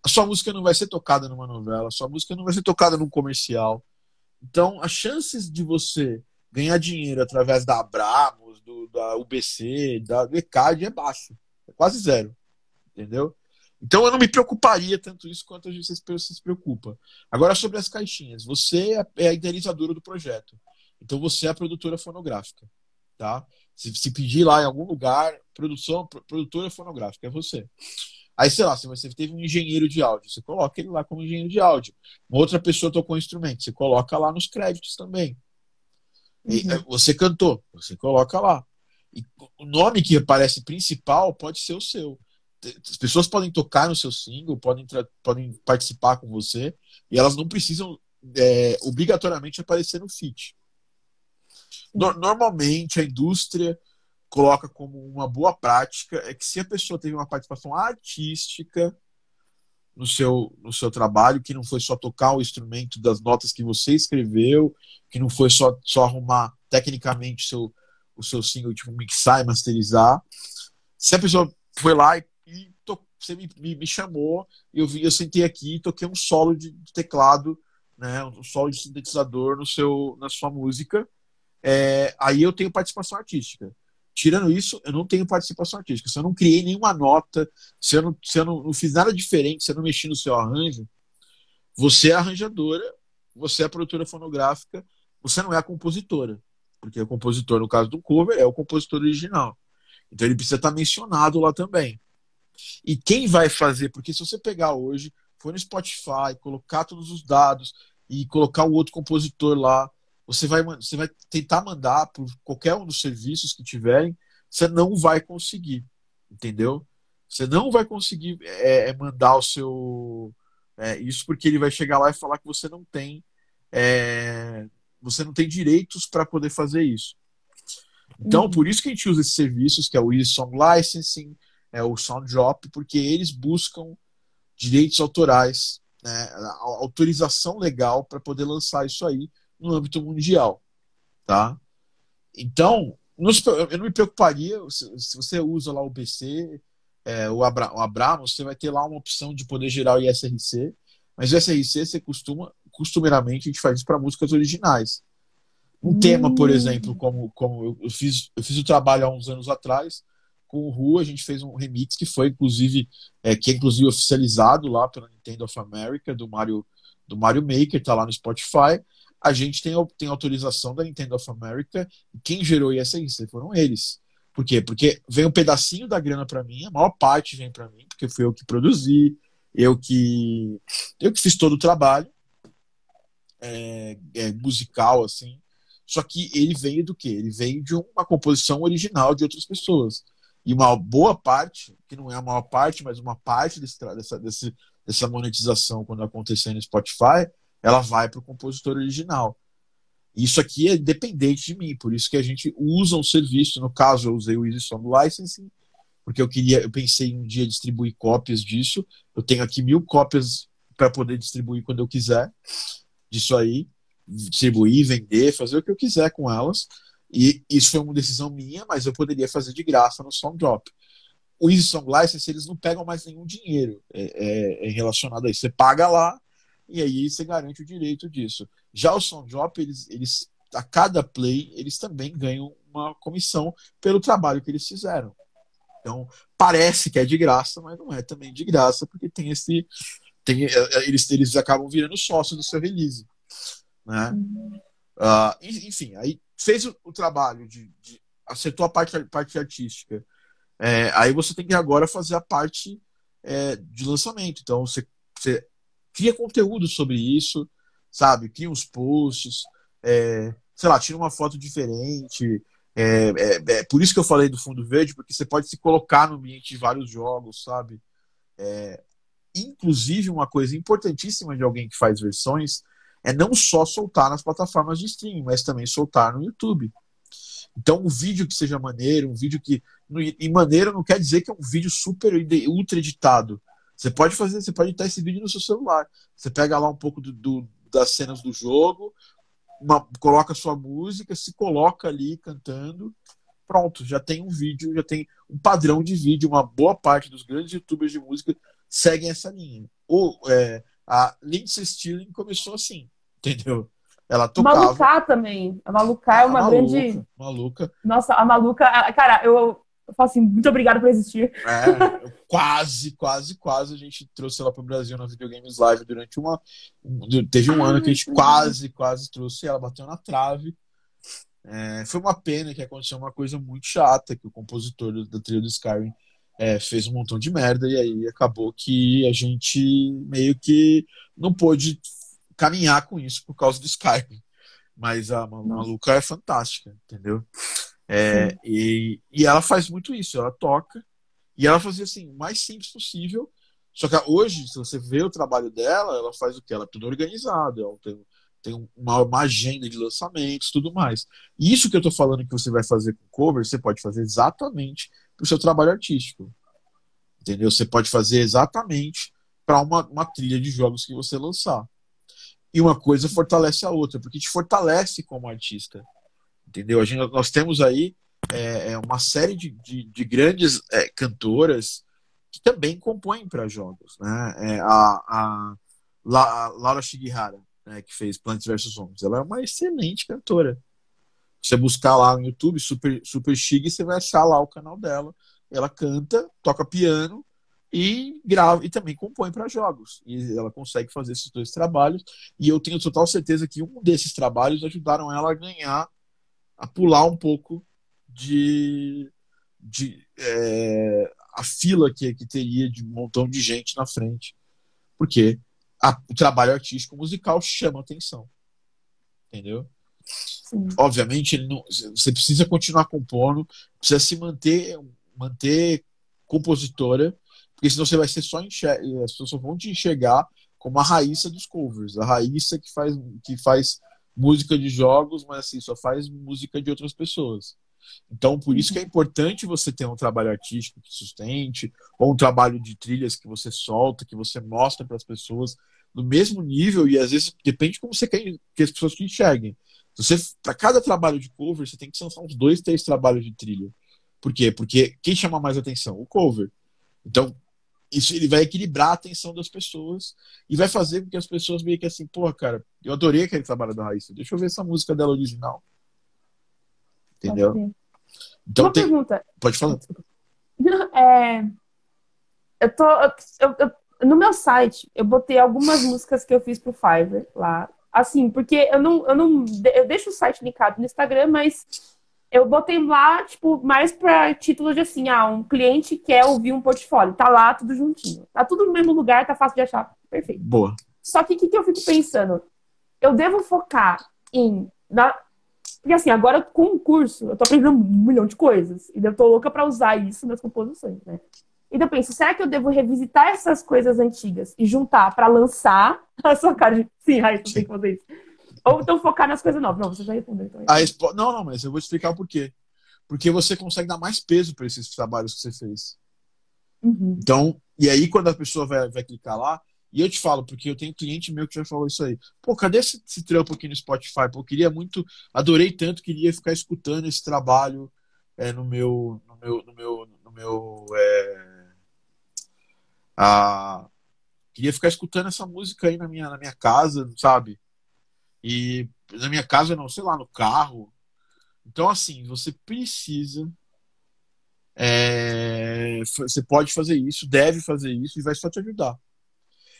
A: a sua música não vai ser tocada numa novela, a sua música não vai ser tocada num comercial. Então, as chances de você ganhar dinheiro através da Abramos, do, da UBC, da ECAD é baixo. É quase zero. Entendeu? Então eu não me preocuparia tanto isso quanto a gente se preocupa. Agora, sobre as caixinhas. Você é, é a idealizadora do projeto. Então você é a produtora fonográfica. Tá? Se, se pedir lá em algum lugar, produção, produtora fonográfica, é você. Aí, sei lá, se você teve um engenheiro de áudio, você coloca ele lá como engenheiro de áudio. Uma outra pessoa tocou um instrumento, você coloca lá nos créditos também. E, uhum. É, você cantou, você coloca lá. E o nome que aparece principal pode ser o seu. as pessoas podem tocar no seu single, podem, podem participar com você, e elas não precisam é, obrigatoriamente aparecer no feat. No, normalmente a indústria coloca como uma boa prática é que se a pessoa teve uma participação artística no seu, no seu trabalho, que não foi só tocar o instrumento das notas que você escreveu, que não foi só, só arrumar tecnicamente seu, o seu single, tipo, mixar e masterizar. Se a pessoa foi lá e, e to, você me, me, me, chamou, eu, vi, eu sentei aqui e toquei um solo de, de teclado, né, um solo de sintetizador no seu, na sua música, é, aí eu tenho participação artística. Tirando isso, eu não tenho participação artística. Se eu não criei nenhuma nota, se eu não, se eu não, não fiz nada diferente, se eu não mexi no seu arranjo, você é arranjadora, você é produtora fonográfica, você não é a compositora. Porque o compositor, no caso do cover, é o compositor original. Então ele precisa estar mencionado lá também. E quem vai fazer? Porque se você pegar hoje, for no Spotify, colocar todos os dados e colocar o outro compositor lá, você vai, você vai tentar mandar por qualquer um dos serviços que tiverem, você não vai conseguir, entendeu? Você não vai conseguir é, é, mandar o seu é, isso porque ele vai chegar lá e falar que você não tem é, você não tem direitos para poder fazer isso. Então, uhum. por isso que a gente usa esses serviços, que é o Easy Song Licensing, é o Sound Drop, porque eles buscam direitos autorais, né, autorização legal para poder lançar isso aí no âmbito mundial, tá? Então, eu não me preocuparia se, você usa lá o BC, é, o, Abra, o Abramos, você vai ter lá uma opção de poder gerar o ISRC, mas o ISRC você costuma, costumeiramente a gente faz isso para músicas originais. Um hum. tema, por exemplo, como, como eu, fiz, eu fiz o trabalho há uns anos atrás com o Ru, a gente fez um remix que foi inclusive é, que é inclusive oficializado lá pela Nintendo of America do Mario do Mario Maker, tá lá no Spotify a gente tem, tem autorização da Nintendo of America quem gerou ISRC foram eles. Por quê? Porque vem um pedacinho da grana para mim, a maior parte vem para mim, porque fui eu que produzi, eu que eu que fiz todo o trabalho é, é, musical assim. Só que ele veio do quê? Ele veio de uma composição original de outras pessoas. E uma boa parte, que não é a maior parte, mas uma parte desse, dessa, desse, dessa monetização quando acontecer no Spotify, ela vai para o compositor original. Isso aqui é dependente de mim, por isso que a gente usa um serviço. No caso, eu usei o Easy Song Licensing, porque eu queria, eu pensei um dia distribuir cópias disso. Eu tenho aqui mil cópias para poder distribuir quando eu quiser disso aí, distribuir, vender, fazer o que eu quiser com elas. E isso foi uma decisão minha, mas eu poderia fazer de graça no Song Drop. O Easy Song License, eles não pegam mais nenhum dinheiro é, é, é relacionado a isso. Você paga lá, e aí você garante o direito disso. Já o Sound Drop, eles, eles, a cada play, eles também ganham uma comissão pelo trabalho que eles fizeram. Então, parece que é de graça, mas não é também de graça, porque tem esse. Tem, é, é, eles, eles acabam virando sócio do seu release. Né? Uhum. Uh, enfim, aí fez o, o trabalho de, de, acertou a parte, a parte artística. É, aí você tem que agora fazer a parte é, de lançamento. Então você, você cria conteúdo sobre isso, sabe? Cria uns posts, é, sei lá, tira uma foto diferente. É, é, é, por isso que eu falei do fundo verde, porque você pode se colocar no ambiente de vários jogos, sabe? É, inclusive, uma coisa importantíssima de alguém que faz versões é não só soltar nas plataformas de streaming, mas também soltar no YouTube. Então, um vídeo que seja maneiro, um vídeo que. E maneiro não quer dizer que é um vídeo super ultra editado. Você pode fazer, você pode editar esse vídeo no seu celular. Você pega lá um pouco do, do das cenas do jogo, uma, coloca sua música, se coloca ali cantando, pronto, já tem um vídeo, já tem um padrão de vídeo. Uma boa parte dos grandes youtubers de música seguem essa linha. Ou é, a Lindsay Stirling começou assim, entendeu? Ela tocava.
C: Maluca também. A Maluca é uma
A: a maluca,
C: grande.
A: Maluca.
C: Nossa, a Maluca. Cara, eu, eu falo assim, muito obrigado por existir.
A: É, quase, quase, quase a gente trouxe ela para o Brasil na Videogames Live durante uma. Teve um ano que a gente quase, quase trouxe ela, bateu na trave. É, foi uma pena que aconteceu uma coisa muito chata, que o compositor da trilha do Skyrim é, fez um montão de merda, e aí acabou que a gente meio que não pôde caminhar com isso por causa do Skyrim. Mas a maluca é fantástica, entendeu? É, e, e ela faz muito isso, ela toca E ela fazia assim, o mais simples possível. Só que hoje, se você vê o trabalho dela, ela faz o que? Ela é tudo organizado, ela tem, tem uma, uma, agenda de lançamentos, tudo mais. E isso que eu estou falando que você vai fazer com cover, você pode fazer exatamente para o seu trabalho artístico. Entendeu? Você pode fazer exatamente para uma, uma trilha de jogos que você lançar. E uma coisa fortalece a outra, porque te fortalece como artista. Entendeu? A gente, nós temos aí é, é uma série de, de, de grandes é, cantoras que também compõem para jogos. Né? É, a, a, a Laura Shigihara, né, que fez Plants vs Zombies, ela é uma excelente cantora. Você buscar lá no YouTube Super, Super Shig, você vai achar lá o canal dela. Ela canta, toca piano e grava e também compõe para jogos. E ela consegue fazer esses dois trabalhos. E eu tenho total certeza que um desses trabalhos ajudaram ela a ganhar, a pular um pouco de, de é, a fila que, que teria de um montão de gente na frente. Porque a, o trabalho artístico musical chama atenção. Entendeu? Sim. Obviamente, ele não, você precisa continuar compondo, precisa se manter, manter compositora porque senão você vai ser só enxergar, as pessoas vão te enxergar como a Raíssa dos covers, a Raíssa que faz, que faz música de jogos, mas assim, só faz música de outras pessoas. Então, por isso que é importante você ter um trabalho artístico que sustente, ou um trabalho de trilhas que você solta, que você mostra para as pessoas no mesmo nível, e às vezes depende de como você quer que as pessoas te enxerguem. Você, para cada trabalho de cover, você tem que lançar uns dois, três trabalhos de trilha. Por quê? Porque quem chama mais atenção? O cover. Então, isso ele vai equilibrar a atenção das pessoas e vai fazer com que as pessoas meio que assim, porra, cara, eu adorei aquele trabalho da Raíssa, deixa eu ver essa música dela original. Entendeu?
C: Então Uma tem... pergunta.
A: Pode falar.
C: É... Eu tô. Eu, eu, no meu site, eu botei algumas músicas que eu fiz pro Fiverr lá. Assim, porque eu não, eu não. Eu deixo o site linkado no Instagram, mas eu botei lá, tipo, mais para título de assim, ah, um cliente quer ouvir um portfólio. Tá lá tudo juntinho. Tá tudo no mesmo lugar, tá fácil de achar. Perfeito.
A: Boa.
C: Só que o que, que eu fico pensando? Eu devo focar em. Na... Porque assim, agora com o curso, eu tô aprendendo um milhão de coisas. E eu tô louca para usar isso nas composições, né? Então eu penso, será que eu devo revisitar essas coisas antigas e juntar para lançar a sua cara de. Sim, Raíssa, tem que fazer isso ou então focar nas coisas novas. Não, você já respondeu. Então
A: a expo... Não, não, mas eu vou te explicar por quê. Porque você consegue dar mais peso para esses trabalhos que você fez.
C: Uhum.
A: Então, e aí quando a pessoa vai, vai clicar lá, e eu te falo, porque eu tenho cliente meu que já falou isso aí. Pô, cadê esse, esse trampo aqui no Spotify? Pô, eu queria muito, adorei tanto, queria ficar escutando esse trabalho é, no meu, no meu, no meu, no meu, é, a, queria ficar escutando essa música aí na minha, na minha casa, sabe? E na minha casa, não, sei lá, no carro. Então, assim, você precisa. É, você pode fazer isso, deve fazer isso e vai só te ajudar.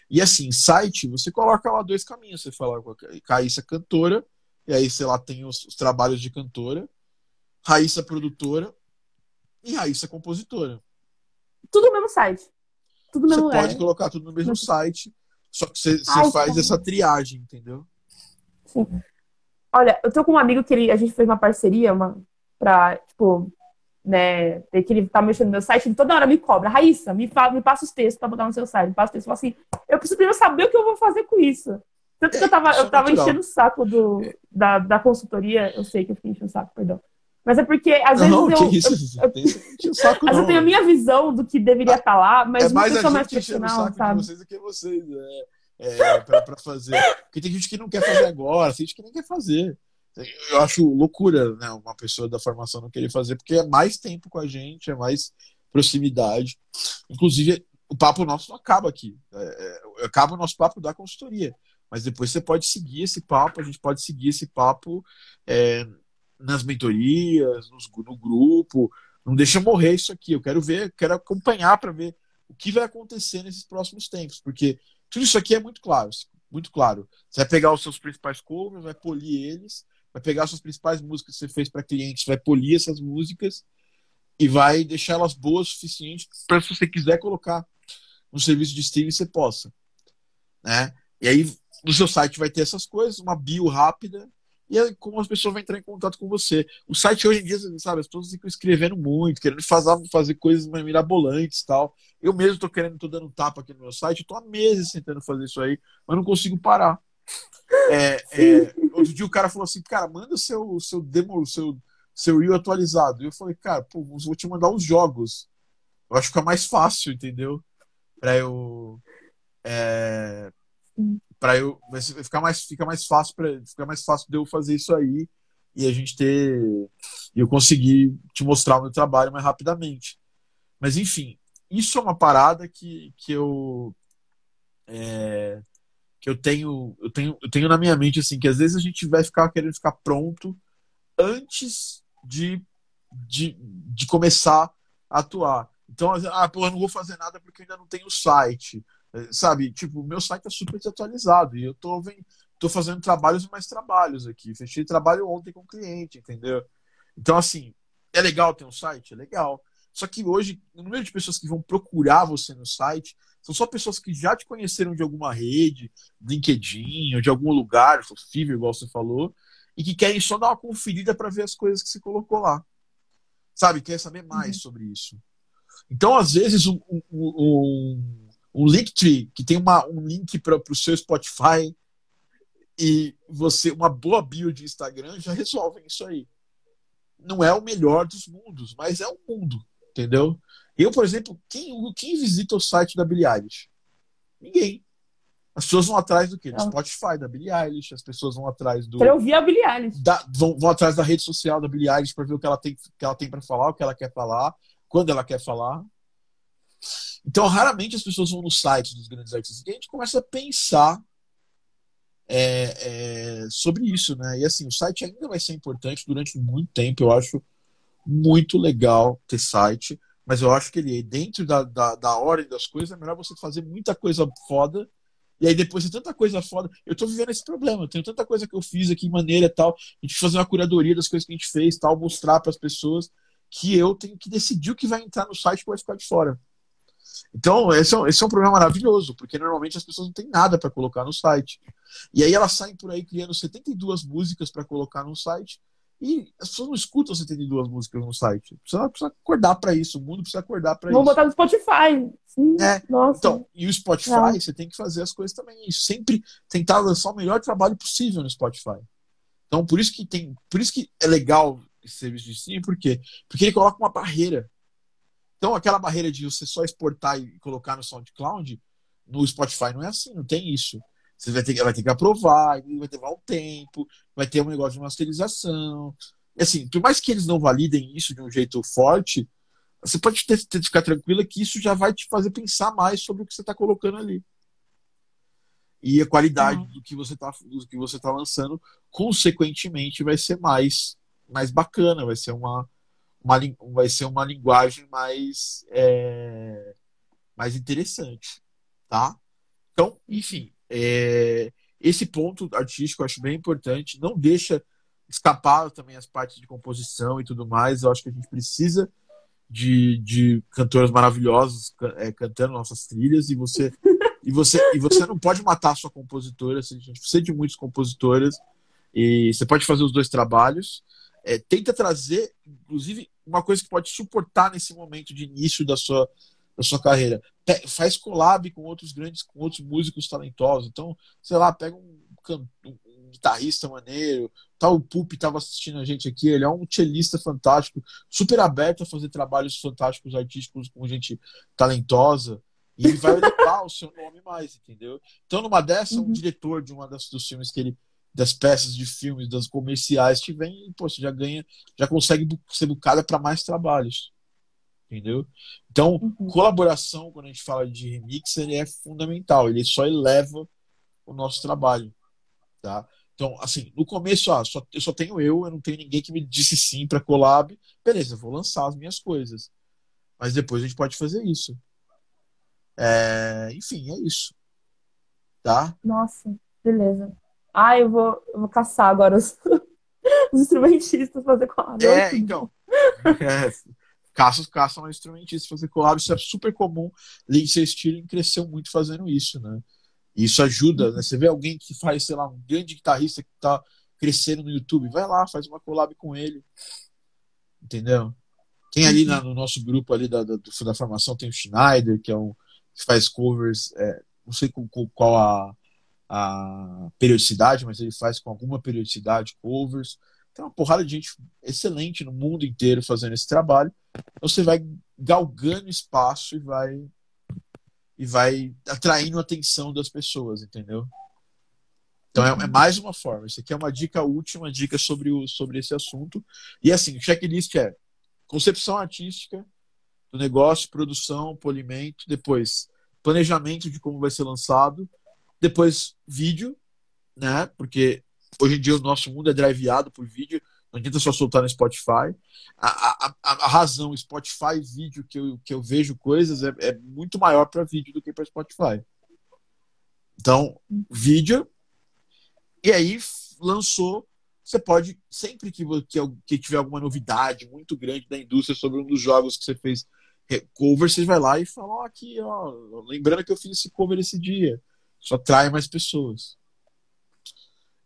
A: E assim, site, você coloca lá dois caminhos. Você fala com a Caíssa cantora, e aí, sei lá, tem os, os trabalhos de cantora, Raíssa produtora e Raíssa compositora.
C: Tudo no mesmo site. Tudo no
A: você
C: mesmo
A: pode colocar tudo no mesmo site, só que você, você faz essa triagem, entendeu?
C: Sim. Olha, eu tô com um amigo que ele, a gente fez uma parceria uma, pra, tipo, né, que ele tá mexendo no meu site, ele toda hora me cobra. Raíssa, me, fa, me passa os textos pra botar no seu site, me passa os textos. Eu falo assim, eu preciso primeiro saber o que eu vou fazer com isso. Tanto que eu tava, eu tava enchendo o saco do, da, da consultoria, eu sei que eu fiquei enchendo o saco, perdão. Mas é porque, às vezes,
A: não,
C: eu,
A: isso,
C: eu, eu, saco, às vezes eu tenho a minha visão do que deveria estar tá lá, mas
A: é mais
C: uma pessoa
A: mais
C: profissional, sabe?
A: vocês do que vocês, é é, para fazer. Porque tem gente que não quer fazer agora, tem gente que nem quer fazer. Eu acho loucura né, uma pessoa da formação não querer fazer, porque é mais tempo com a gente, é mais proximidade. Inclusive, o papo nosso não acaba aqui. É, é, acaba o nosso papo da consultoria. Mas depois você pode seguir esse papo, a gente pode seguir esse papo é, nas mentorias, nos, no grupo. Não deixa morrer isso aqui. Eu quero ver, quero acompanhar para ver o que vai acontecer nesses próximos tempos. Porque tudo isso aqui é muito claro, muito claro. Você vai pegar os seus principais covers, vai polir eles, vai pegar as suas principais músicas que você fez para clientes, vai polir essas músicas e vai deixar elas boas o suficiente para se você quiser colocar no serviço de streaming você possa, né? E aí no seu site vai ter essas coisas, uma bio rápida e é como as pessoas vão entrar em contato com você. O site hoje em dia, sabe, as pessoas ficam escrevendo muito, querendo fazer, fazer coisas mirabolantes e tal. Eu mesmo tô querendo, tô dando tapa aqui no meu site, tô há meses tentando fazer isso aí, mas não consigo parar. É, é, outro dia o cara falou assim, cara, manda seu, seu demo, seu, seu reel atualizado. E eu falei, cara, pô, vou te mandar os jogos. Eu acho que fica mais fácil, entendeu? Pra eu. É, para eu ficar mais fica mais fácil para ficar mais fácil de eu fazer isso aí e a gente ter eu conseguir te mostrar o meu trabalho mais rapidamente. Mas enfim isso é uma parada que, que eu é, que eu tenho eu tenho eu tenho na minha mente assim que às vezes a gente vai ficar querendo ficar pronto antes de de, de começar a atuar. Então ah pô, eu não vou fazer nada porque eu ainda não tenho site Sabe, tipo, o meu site tá super desatualizado e eu tô, vem, tô fazendo trabalhos e mais trabalhos aqui. Fechei trabalho ontem com o cliente, entendeu? Então, assim, é legal ter um site? É legal. Só que hoje, o número de pessoas que vão procurar você no site são só pessoas que já te conheceram de alguma rede, LinkedIn, ou de algum lugar, Fiverr, igual você falou, e que querem só dar uma conferida para ver as coisas que você colocou lá. Sabe? Quer saber mais uhum. sobre isso. Então, às vezes, um, um, um um Linktree que tem uma, um link para o seu Spotify e você uma boa bio de Instagram já resolvem isso aí. Não é o melhor dos mundos, mas é um mundo, entendeu? Eu, por exemplo, quem, quem visita o site da Billie Eilish? Ninguém. As pessoas vão atrás do quê? Do Spotify, da Billie Eilish, as pessoas vão atrás do.
C: Pra ouvir a Billie Eilish.
A: Da, vão, vão atrás da rede social da Billie Eilish para ver o que ela tem, que ela tem para falar, o que ela quer falar, quando ela quer falar. Então, raramente as pessoas vão no site dos grandes artistas. E a gente começa a pensar é, é, sobre isso, né? E assim, o site ainda vai ser importante durante muito tempo. Eu acho muito legal ter site, mas eu acho que ele, dentro da, da, da ordem das coisas, é melhor você fazer muita coisa foda. E aí depois de tanta coisa foda, eu tô vivendo esse problema. Eu tenho tanta coisa que eu fiz aqui, maneira tal. A gente fazer uma curadoria das coisas que a gente fez, tal, mostrar para as pessoas que eu tenho que decidir o que vai entrar no site e vai ficar de fora. Então, esse é, esse é um problema maravilhoso, porque normalmente as pessoas não têm nada para colocar no site. E aí elas saem por aí criando 72 músicas para colocar no site, e as pessoas não escutam 72 músicas no site. Precisa, precisa acordar para isso, o mundo precisa acordar para isso.
C: Vamos botar no Spotify. Sim,
A: é. Nossa. Então, e o Spotify, é. você tem que fazer as coisas também. Sempre tentar lançar o melhor trabalho possível no Spotify. Então, por isso que tem, por isso que é legal esse serviço de streaming, por quê? Porque ele coloca uma barreira então, aquela barreira de você só exportar e colocar no SoundCloud, no Spotify não é assim, não tem isso. Você vai ter, vai ter que aprovar, vai ter um tempo, vai ter um negócio de masterização. E assim, por mais que eles não validem isso de um jeito forte, você pode ter, ter ficar tranquila que isso já vai te fazer pensar mais sobre o que você está colocando ali. E a qualidade uhum. do que você está do que você tá lançando, consequentemente, vai ser mais, mais bacana, vai ser uma, uma, vai ser uma linguagem mais, é, mais interessante, tá? Então, enfim, é, esse ponto artístico eu acho bem importante. Não deixa escapar também as partes de composição e tudo mais. Eu acho que a gente precisa de, de cantores maravilhosos é, cantando nossas trilhas e você e você e você não pode matar a sua compositora. A gente precisa de muitas compositoras e você pode fazer os dois trabalhos. É, tenta trazer, inclusive, uma coisa que pode suportar nesse momento de início da sua, da sua carreira. faz collab com outros grandes, com outros músicos talentosos. Então, sei lá, pega um, um, um guitarrista maneiro. Tá, o Pup estava assistindo a gente aqui, ele é um cellista fantástico, super aberto a fazer trabalhos fantásticos, artísticos com gente talentosa. E ele vai levar o seu nome mais, entendeu? Então, numa dessa, um uhum. diretor de uma das, dos filmes que ele das peças de filmes, das comerciais, te vem e pô, você já ganha, já consegue ser educada para mais trabalhos. Entendeu? Então, uhum. colaboração, quando a gente fala de remix, ele é fundamental, ele só eleva o nosso trabalho. Tá? Então, assim, no começo, ah, só, eu só tenho eu, eu não tenho ninguém que me disse sim para collab. Beleza, vou lançar as minhas coisas. Mas depois a gente pode fazer isso. É, enfim, é isso. Tá?
C: Nossa, beleza ah, eu vou, eu vou caçar agora os, os instrumentistas fazer collab.
A: É, então. É, caçam, caçam instrumentistas fazer collab, isso é super comum. Lindsay Stirling cresceu muito fazendo isso, né? Isso ajuda, né? Você vê alguém que faz, sei lá, um grande guitarrista que tá crescendo no YouTube, vai lá, faz uma collab com ele. Entendeu? Tem ali na, no nosso grupo ali da, da, da, formação, tem o Schneider, que é um que faz covers, é, não sei com, com, qual a, a periodicidade, mas ele faz com alguma periodicidade covers. Tem uma porrada de gente excelente no mundo inteiro fazendo esse trabalho. Então você vai galgando espaço e vai e vai atraindo a atenção das pessoas, entendeu? Então é, é, mais uma forma. Isso aqui é uma dica última, dica sobre, o, sobre esse assunto. E assim, o checklist é concepção artística do negócio, produção, polimento, depois planejamento de como vai ser lançado, depois vídeo, né? Porque hoje em dia o nosso mundo é driveado por vídeo, não adianta só soltar no Spotify. A, a, a razão Spotify vídeo que eu, que eu vejo coisas é, é muito maior para vídeo do que para Spotify. Então, vídeo. E aí lançou você pode, sempre que, que, que tiver alguma novidade muito grande da indústria sobre um dos jogos que você fez cover, você vai lá e fala, ó, aqui, ó, lembrando que eu fiz esse cover esse dia. Só atrai mais pessoas.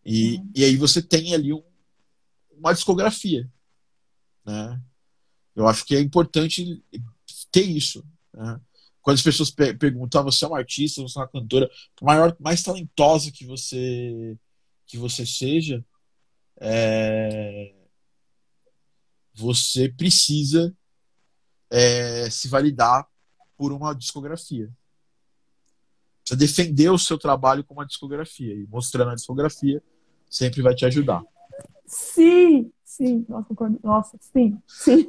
A: E, e aí você tem ali um, uma discografia. Né? Eu acho que é importante ter isso. Né? Quando as pessoas perguntam, ah, você é um artista, você é uma cantora, por maior, mais talentosa que você que você seja, é, você precisa é, se validar por uma discografia. Precisa defender o seu trabalho com uma discografia. E mostrando a discografia sempre vai te ajudar.
C: Sim, sim. Nossa, Nossa sim, sim.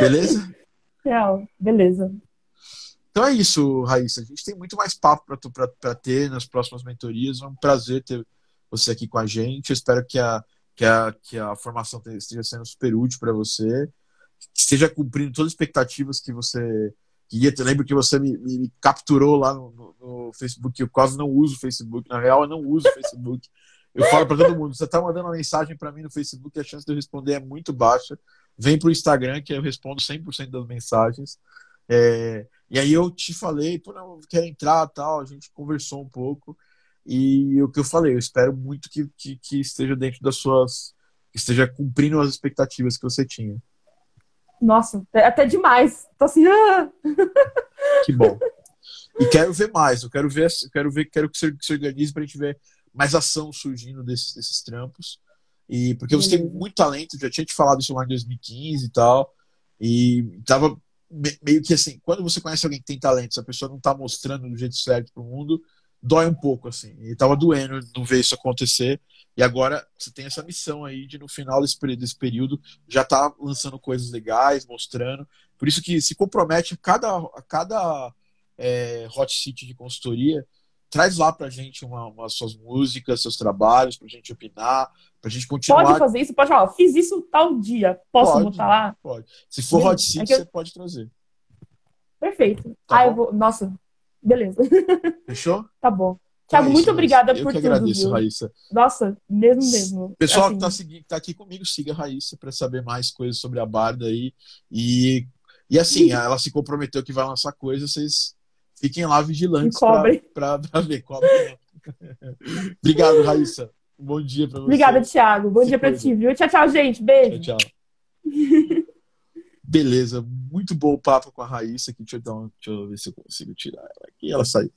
A: Beleza?
C: Real, beleza.
A: Então é isso, Raíssa. A gente tem muito mais papo para ter nas próximas mentorias. É um prazer ter você aqui com a gente. Eu espero que a, que a, que a formação esteja sendo super útil para você, que esteja cumprindo todas as expectativas que você queria. Eu lembro que você me, me capturou lá no, no, no, Facebook. Eu quase não uso Facebook. Na real, eu não uso Facebook. Eu falo para todo mundo: você está mandando uma mensagem para mim no Facebook, a chance de eu responder é muito baixa. Vem para o Instagram, que eu respondo 100% das mensagens. É, e aí eu te falei, pô, não, quero entrar tal. A gente conversou um pouco. E o que eu falei, eu espero muito que, que, que esteja dentro das suas. esteja cumprindo as expectativas que você tinha.
C: Nossa, até demais. Tô assim. Ah!
A: Que bom. E quero ver mais, eu quero ver, eu quero ver, quero que você se organize pra gente ver mais ação surgindo desses, desses trampos. E porque você tem muito talento, já tinha te falado isso lá em 2015 e tal. E tava meio que assim, quando você conhece alguém que tem talento, se a pessoa não tá mostrando do jeito certo pro mundo, dói um pouco, assim. E tava doendo não ver isso acontecer. E agora você tem essa missão aí de, no final desse período, desse período já tá lançando coisas legais, mostrando. Por isso que se compromete a cada, a cada é, hot city de consultoria, traz lá pra gente uma, uma, suas músicas, seus trabalhos, pra gente opinar, pra gente continuar.
C: Pode fazer isso, pode falar, fiz isso tal dia, posso pode, botar lá?
A: Pode. Se for hot city, é você eu... pode trazer.
C: Perfeito. Tá ah, bom? eu vou. Nossa, Beleza.
A: Fechou?
C: tá bom. Tiago, é muito obrigada
A: eu
C: por
A: que
C: tudo.
A: agradeço, viu? Raíssa.
C: Nossa, mesmo mesmo.
A: Pessoal assim... que tá, seguindo, tá aqui comigo, siga a Raíssa para saber mais coisas sobre a Barda aí. E, e assim, ela se comprometeu que vai lançar coisas, vocês fiquem lá vigilantes para ver. Cobre. Obrigado, Raíssa. Bom dia para você.
C: Obrigada, Thiago. Bom se dia para ti, viu? Tchau, tchau, gente. Beijo.
A: Tchau, tchau. Beleza, muito bom o papo com a Raíssa aqui. Deixa eu, dar deixa eu ver se eu consigo tirar ela aqui. Ela saiu.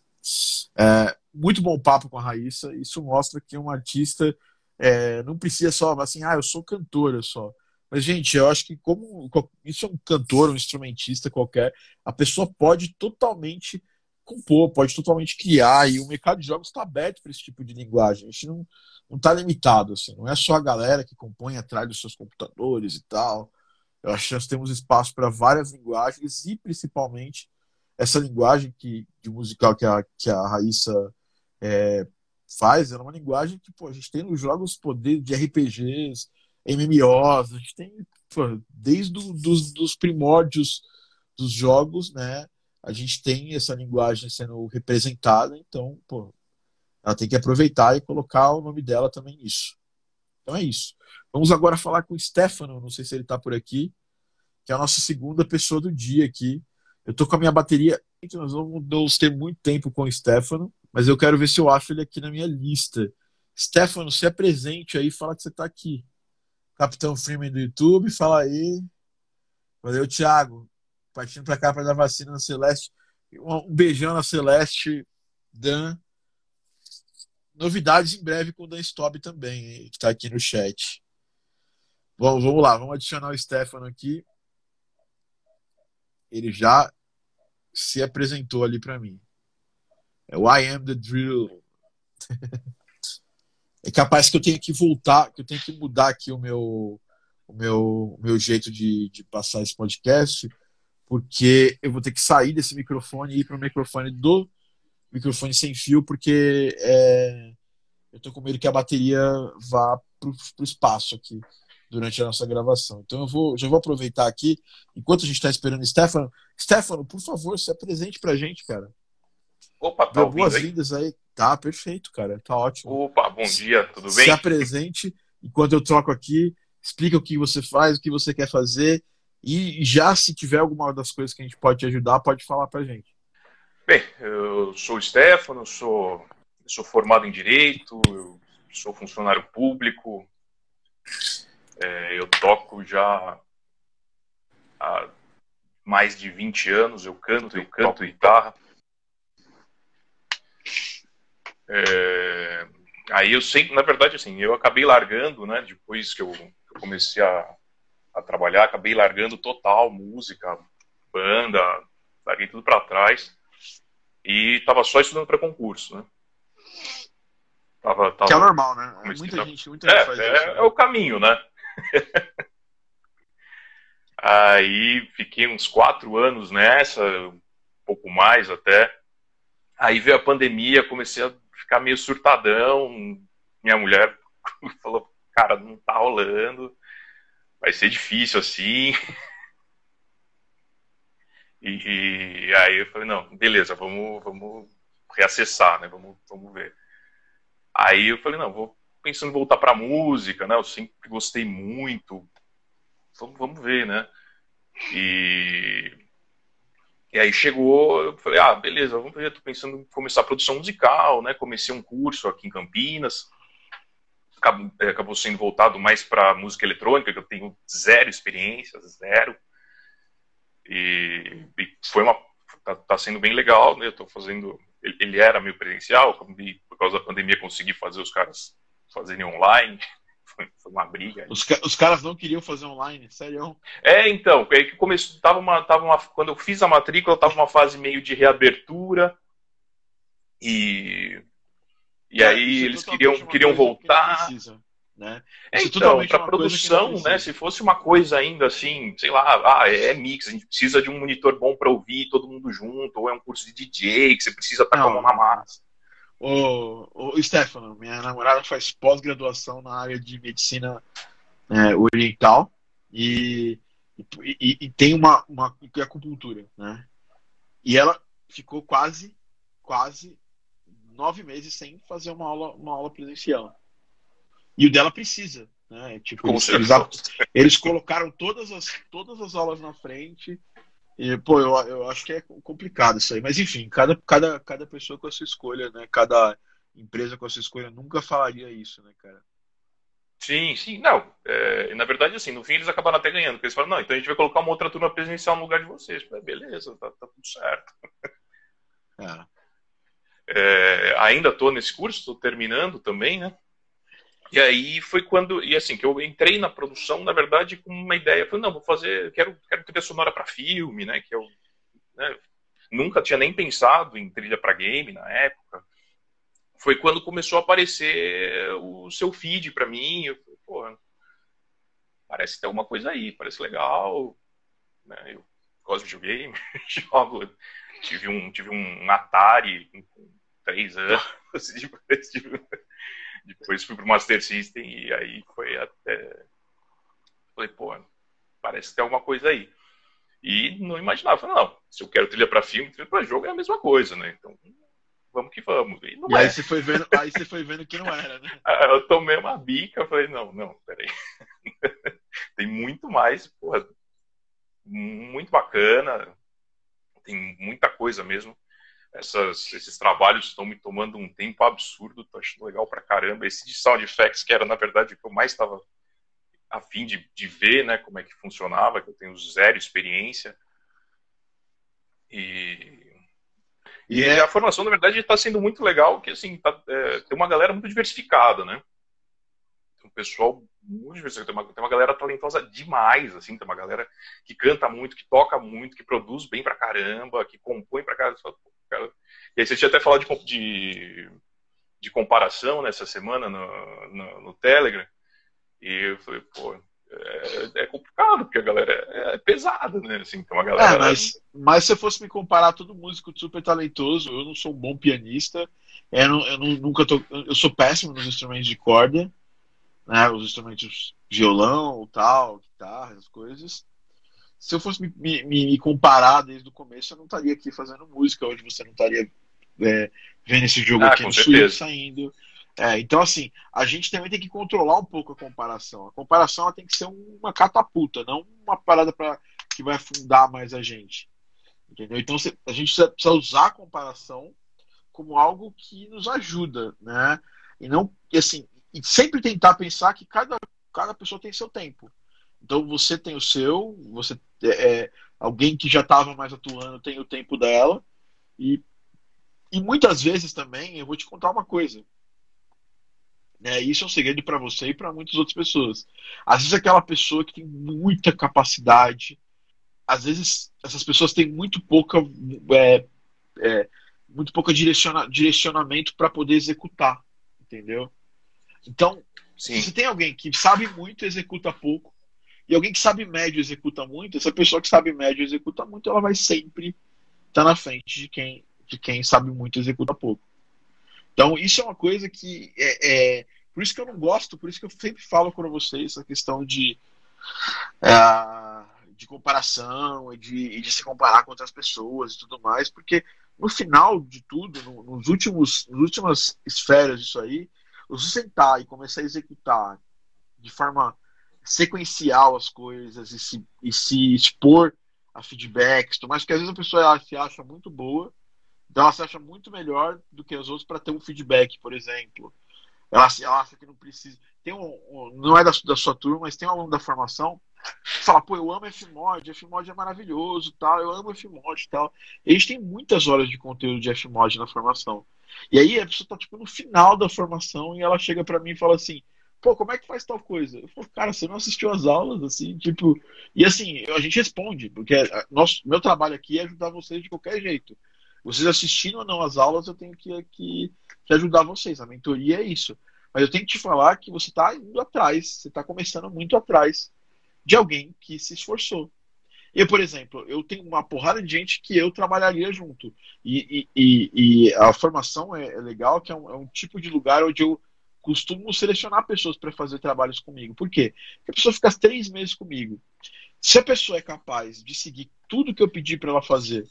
A: É, muito bom papo com a Raíssa. Isso mostra que um artista é, não precisa só assim, ah, eu sou cantora só. Mas, gente, eu acho que como isso é um cantor, um instrumentista qualquer, a pessoa pode totalmente compor, pode totalmente criar, e o mercado de jogos está aberto para esse tipo de linguagem. A gente não está limitado, assim, não é só a galera que compõe atrás dos seus computadores e tal. Eu acho que nós temos espaço para várias linguagens e principalmente essa linguagem que, de musical que a, que a Raíssa é, faz, é uma linguagem que pô, a gente tem nos jogos poder de RPGs, MMOs, a gente tem pô, desde dos, dos primórdios dos jogos, né? A gente tem essa linguagem sendo representada, então, pô, ela tem que aproveitar e colocar o nome dela também nisso. Então é isso. Vamos agora falar com o Stefano, não sei se ele está por aqui, que é a nossa segunda pessoa do dia aqui. Eu tô com a minha bateria. Nós vamos ter muito tempo com o Stefano, mas eu quero ver se eu acho ele aqui na minha lista Stefano, se apresente aí, fala que você está aqui. Capitão Freeman do YouTube, fala aí. Valeu, Thiago. Partindo para cá para dar vacina na Celeste. Um beijão na Celeste, Dan. Novidades em breve com o Dan Stop também, que está aqui no chat. Bom, vamos lá, vamos adicionar o Stefano aqui. Ele já se apresentou ali para mim. É o I am the drill. é capaz que eu tenha que voltar, que eu tenho que mudar aqui o meu, o meu, o meu jeito de, de passar esse podcast, porque eu vou ter que sair desse microfone e ir para o microfone do microfone sem fio, porque é, eu tô com medo que a bateria vá para o espaço aqui durante a nossa gravação. Então eu vou, já vou aproveitar aqui, enquanto a gente está esperando o Stefano. Stefano, por favor, se apresente para a gente, cara.
D: Opa, tá
A: Boas-vindas aí? aí. Tá, perfeito, cara. Tá ótimo.
D: Opa, bom dia, tudo bem?
A: Se apresente enquanto eu troco aqui, explica o que você faz, o que você quer fazer e já se tiver alguma das coisas que a gente pode te ajudar, pode falar pra gente.
D: Bem, eu sou o Stefano, sou, sou formado em Direito, sou funcionário público, é, eu toco já há mais de 20 anos, eu canto, eu canto guitarra. É, aí eu sempre, na verdade, assim, eu acabei largando, né, depois que eu, eu comecei a, a, trabalhar, acabei largando total música, banda, larguei tudo para trás e tava só estudando para concurso, né.
A: Tava, tava, que é normal, né? Muita gente, muita gente
D: é,
A: faz
D: é,
A: isso. Né?
D: É o caminho, né? Aí fiquei uns quatro anos nessa, um pouco mais até. Aí veio a pandemia, comecei a ficar meio surtadão. Minha mulher falou: Cara, não tá rolando, vai ser difícil assim. E, e aí eu falei: Não, beleza, vamos, vamos reacessar, né? Vamos, vamos ver. Aí eu falei: Não, vou pensando em voltar pra música, né? Eu sempre gostei muito, vamos, vamos ver, né? E, e aí chegou, eu falei, ah, beleza, vamos ver, tô pensando em começar a produção musical, né? Comecei um curso aqui em Campinas, acabou, é, acabou sendo voltado mais para música eletrônica, que eu tenho zero experiência, zero. E, e foi uma, tá, tá, sendo bem legal, né? Eu tô fazendo, ele, ele era meio presencial, por causa da pandemia consegui fazer os caras fazerem online, foi, foi uma briga.
A: Os, os, caras não queriam fazer online, sério?
D: É, então, aí que começou, tava uma, tava uma, quando eu fiz a matrícula, tava uma fase meio de reabertura e e é, aí eles queriam queriam voltar. Precisa,
A: né?
D: É, então, para produção, né? Se fosse uma coisa ainda assim, sei lá, ah, é mix, a gente precisa de um monitor bom para ouvir todo mundo junto, ou é um curso de DJ que você precisa estar com a mão na massa.
A: Ô, ô Stefano, minha namorada faz pós-graduação na área de medicina é, oriental e, e, e, tem uma, uma acupuntura, né? E ela ficou quase, quase nove meses sem fazer uma aula, uma aula presencial. E o dela precisa, né? Tipo, eles, eles, eles, colocaram todas as, todas as aulas na frente e, pô, eu, eu acho que é complicado isso aí. Mas, enfim, cada, cada, cada pessoa com a sua escolha, né? Cada empresa com a sua escolha nunca falaria isso, né, cara?
D: Sim, sim. Não, é, na verdade, assim, no fim eles acabaram até ganhando. Porque eles falaram, não, então a gente vai colocar uma outra turma presencial no lugar de vocês. Falei, beleza, tá, tá, tudo certo. É. É, ainda estou nesse curso, estou terminando também, né? E aí foi quando, e assim, que eu entrei na produção, na verdade, com uma ideia, falei, não, vou fazer, quero, quero trilha sonora para filme, né, que eu né, nunca tinha nem pensado em trilha para game na época. Foi quando começou a aparecer o seu feed para mim, eu falei, pô, parece ter alguma coisa aí, parece legal, né, eu gosto de videogame, jogo, tive um, tive um Atari com três anos, tive depois fui pro Master System e aí foi até. Falei, pô, parece ter alguma coisa aí. E não imaginava, falei, não, se eu quero trilha para filme, trilha para jogo é a mesma coisa, né? Então, vamos que vamos.
A: E, e aí, é. você foi vendo, aí você foi vendo que não era, né?
D: eu tomei uma bica, falei, não, não, peraí. tem muito mais, porra, muito bacana, tem muita coisa mesmo. Essas, esses trabalhos estão me tomando um tempo absurdo, tô achando legal pra caramba. Esse de Sound Effects, que era, na verdade, o que eu mais estava a fim de, de ver, né, como é que funcionava, que eu tenho zero experiência. E, e é... a formação, na verdade, está sendo muito legal, que assim, tá, é, tem uma galera muito diversificada, né? Tem um pessoal muito diversificado, tem uma, tem uma galera talentosa demais, assim, tem uma galera que canta muito, que toca muito, que produz bem pra caramba, que compõe pra caramba. E aí você tinha até falado de, de, de comparação nessa semana no, no, no Telegram, e eu falei, pô, é, é, complicado, porque a galera é, é pesada, né? Assim, então a galera...
A: É, mas, mas se eu fosse me comparar todo músico super talentoso, eu não sou um bom pianista, eu, não, eu não, nunca tô, eu sou péssimo nos instrumentos de corda, né? Os instrumentos violão, tal, guitarra, as coisas. Se eu fosse me, me, me, comparar desde o começo, eu não estaria aqui fazendo música. Hoje você não estaria é, vendo esse jogo
D: ah,
A: aqui no Switch saindo. É, então, assim, a gente também tem que controlar um pouco a comparação. A comparação tem que ser uma catapulta, não uma parada pra, que vai afundar mais a gente. Entendeu? Então, a gente precisa usar a comparação como algo que nos ajuda, né? E não, assim, e sempre tentar pensar que cada, cada pessoa tem seu tempo. Então, você tem o seu, você é, é alguém que já estava mais atuando tem o tempo dela, e, e muitas vezes também, eu vou te contar uma coisa é, isso é um segredo para você e para muitas outras pessoas. Às vezes, aquela pessoa que tem muita capacidade, às vezes, essas pessoas têm muito pouca. É, é, muito pouca direciona, direcionamento para poder executar, entendeu? Então, Sim. se você tem alguém que sabe muito e executa pouco, e alguém que sabe médio executa muito, essa pessoa que sabe médio executa muito, ela vai sempre estar tá na frente de quem, de quem sabe muito executa pouco. Então, isso é uma coisa que é, é, Por isso que eu não gosto, por isso que eu sempre falo para vocês a questão de. É, de comparação de, de, se comparar com outras pessoas e tudo mais, porque no final de tudo, no, nos últimos, nas últimas esferas disso aí, você sentar e começar a executar de forma sequencial as coisas e se, e se expor a feedbacks, mas porque às vezes a pessoa se acha muito boa então ela se acha muito melhor do que os outros para ter um feedback, por exemplo. Ela, ela acha que não precisa. Tem um, um não é da, da, sua turma, mas tem um aluno da formação que fala, pô, eu amo Fmod, Fmod é maravilhoso, tal, eu amo Fmod tal. E a gente tem muitas horas de conteúdo de Fmod na formação. E aí a pessoa tá tipo no final da formação e ela chega para mim e fala assim: pô, como é que faz tal coisa? Eu falo, cara, você não assistiu as aulas, assim, tipo. E assim, a gente responde, porque nosso, meu trabalho aqui é ajudar vocês de qualquer jeito. Vocês assistindo ou não as aulas, eu tenho que, que, que ajudar vocês. A mentoria é isso. Mas eu tenho que te falar que você está indo atrás, você está começando muito atrás de alguém que se esforçou. Eu, por exemplo, eu tenho uma porrada de gente que eu trabalharia junto. E, e, e a formação é, é legal, que é um, é um, tipo de lugar onde eu costumo selecionar pessoas para fazer trabalhos comigo. Por quê? Porque a pessoa fica três meses comigo. Se a pessoa é capaz de seguir tudo que eu pedi para ela fazer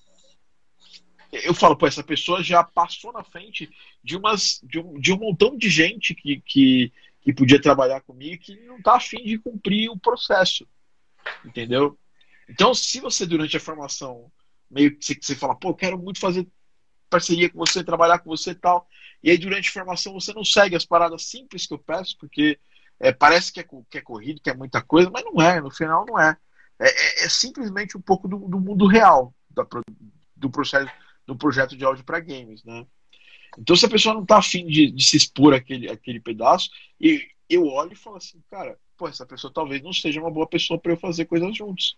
A: eu falo, pô, essa pessoa já passou na frente de, umas, de, um, de um montão de gente que, que, que podia trabalhar comigo que não está afim de cumprir o processo. Entendeu? Então, se você, durante a formação, meio que você, você fala, pô, quero muito fazer parceria com você, trabalhar com você e tal, e aí durante a formação você não segue as paradas simples que eu peço, porque é, parece que é, que é corrido, que é muita coisa, mas não é, no final não é. É, é, é simplesmente um pouco do, do mundo real da, do processo do projeto de áudio para games, né? Então, se a pessoa não tá afim de, de se expor aquele, aquele pedaço, e eu olho e falo assim, cara, pô, essa pessoa talvez não seja uma boa pessoa para eu fazer coisas juntos.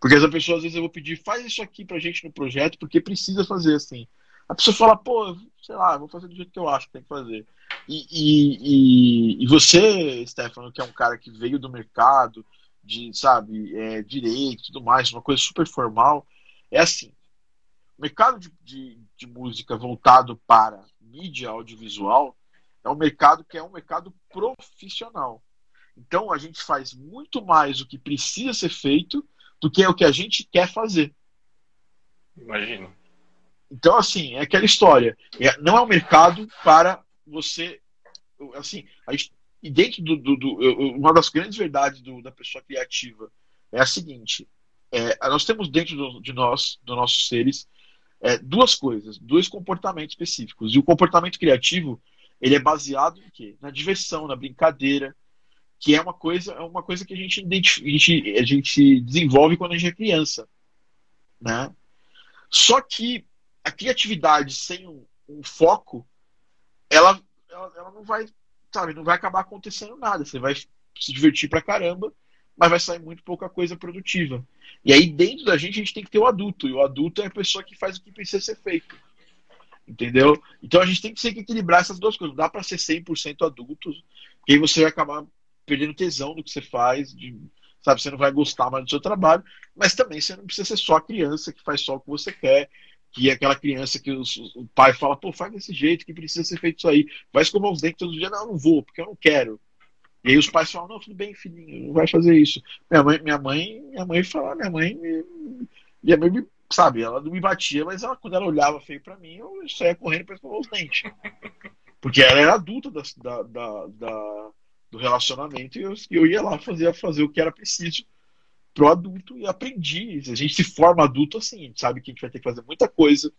A: Porque essa pessoa, às vezes, eu vou pedir, faz isso aqui pra gente no projeto, porque precisa fazer assim. A pessoa fala, pô, sei lá, vou fazer do jeito que eu acho que tem que fazer. E, e, e, e você, Stefano, que é um cara que veio do mercado, de, sabe, é, direito e tudo mais, uma coisa super formal, é assim, o mercado de, de, de música voltado para mídia audiovisual é um mercado que é um mercado profissional. Então a gente faz muito mais o que precisa ser feito do que o que a gente quer fazer.
D: Imagino.
A: Então, assim, é aquela história. É, não é um mercado para você. Assim, gente, e dentro do, do, do, Uma das grandes verdades do, da pessoa criativa é a seguinte: é, nós temos dentro do, de nós, dos nossos seres, é, duas coisas, dois comportamentos específicos. E o comportamento criativo, ele é baseado em quê? Na diversão, na brincadeira, que é uma coisa, é uma coisa que a gente, a gente, a gente desenvolve quando a gente é criança, né? Só que a criatividade sem um, um foco, ela, ela, ela, não vai, sabe, não vai acabar acontecendo nada. Você vai se divertir pra caramba, mas vai sair muito pouca coisa produtiva. E aí, dentro da gente, a gente tem que ter o adulto. E o adulto é a pessoa que faz o que precisa ser feito. Entendeu? Então a gente tem que sempre equilibrar essas duas coisas. Não dá para ser 100% adulto, porque aí você vai acabar perdendo tesão do que você faz, de, sabe? Você não vai gostar mais do seu trabalho, mas também você não precisa ser só criança que faz só o que você quer, que é aquela criança que os, o pai fala, pô, faz desse jeito, que precisa ser feito isso aí. Vai escovar os dentes todo dia. Não, não vou, porque eu não quero. E aí os pais falam, não, tudo bem, filhinho, não vai fazer isso. Minha mãe, minha mãe, minha mãe fala, minha mãe, minha mãe me, sabe, ela não me batia, mas ela, quando ela olhava feio para mim, eu saía correndo para escovar os dentes. Porque ela era adulta da, da, da, da do relacionamento e eu, eu, ia lá fazer, fazer o que era preciso pro adulto e aprendi. A gente se forma adulto assim, a gente sabe que a gente vai ter que fazer muita coisa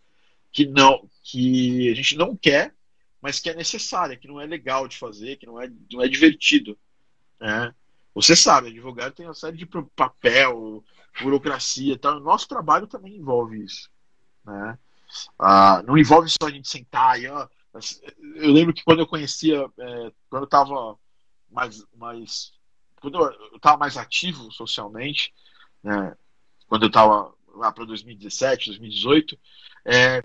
A: que não que a gente não quer, mas que é necessária, que não é legal de fazer, que não é, não é divertido. Né? Você sabe, advogado tem uma série de papel, burocracia, tal. nosso trabalho também envolve isso. Né? Ah, não envolve só a gente sentar e ó, eu lembro que quando eu conhecia, é, quando eu estava mais, mais quando eu estava mais ativo socialmente, né, quando eu estava lá para 2017, 2018, é,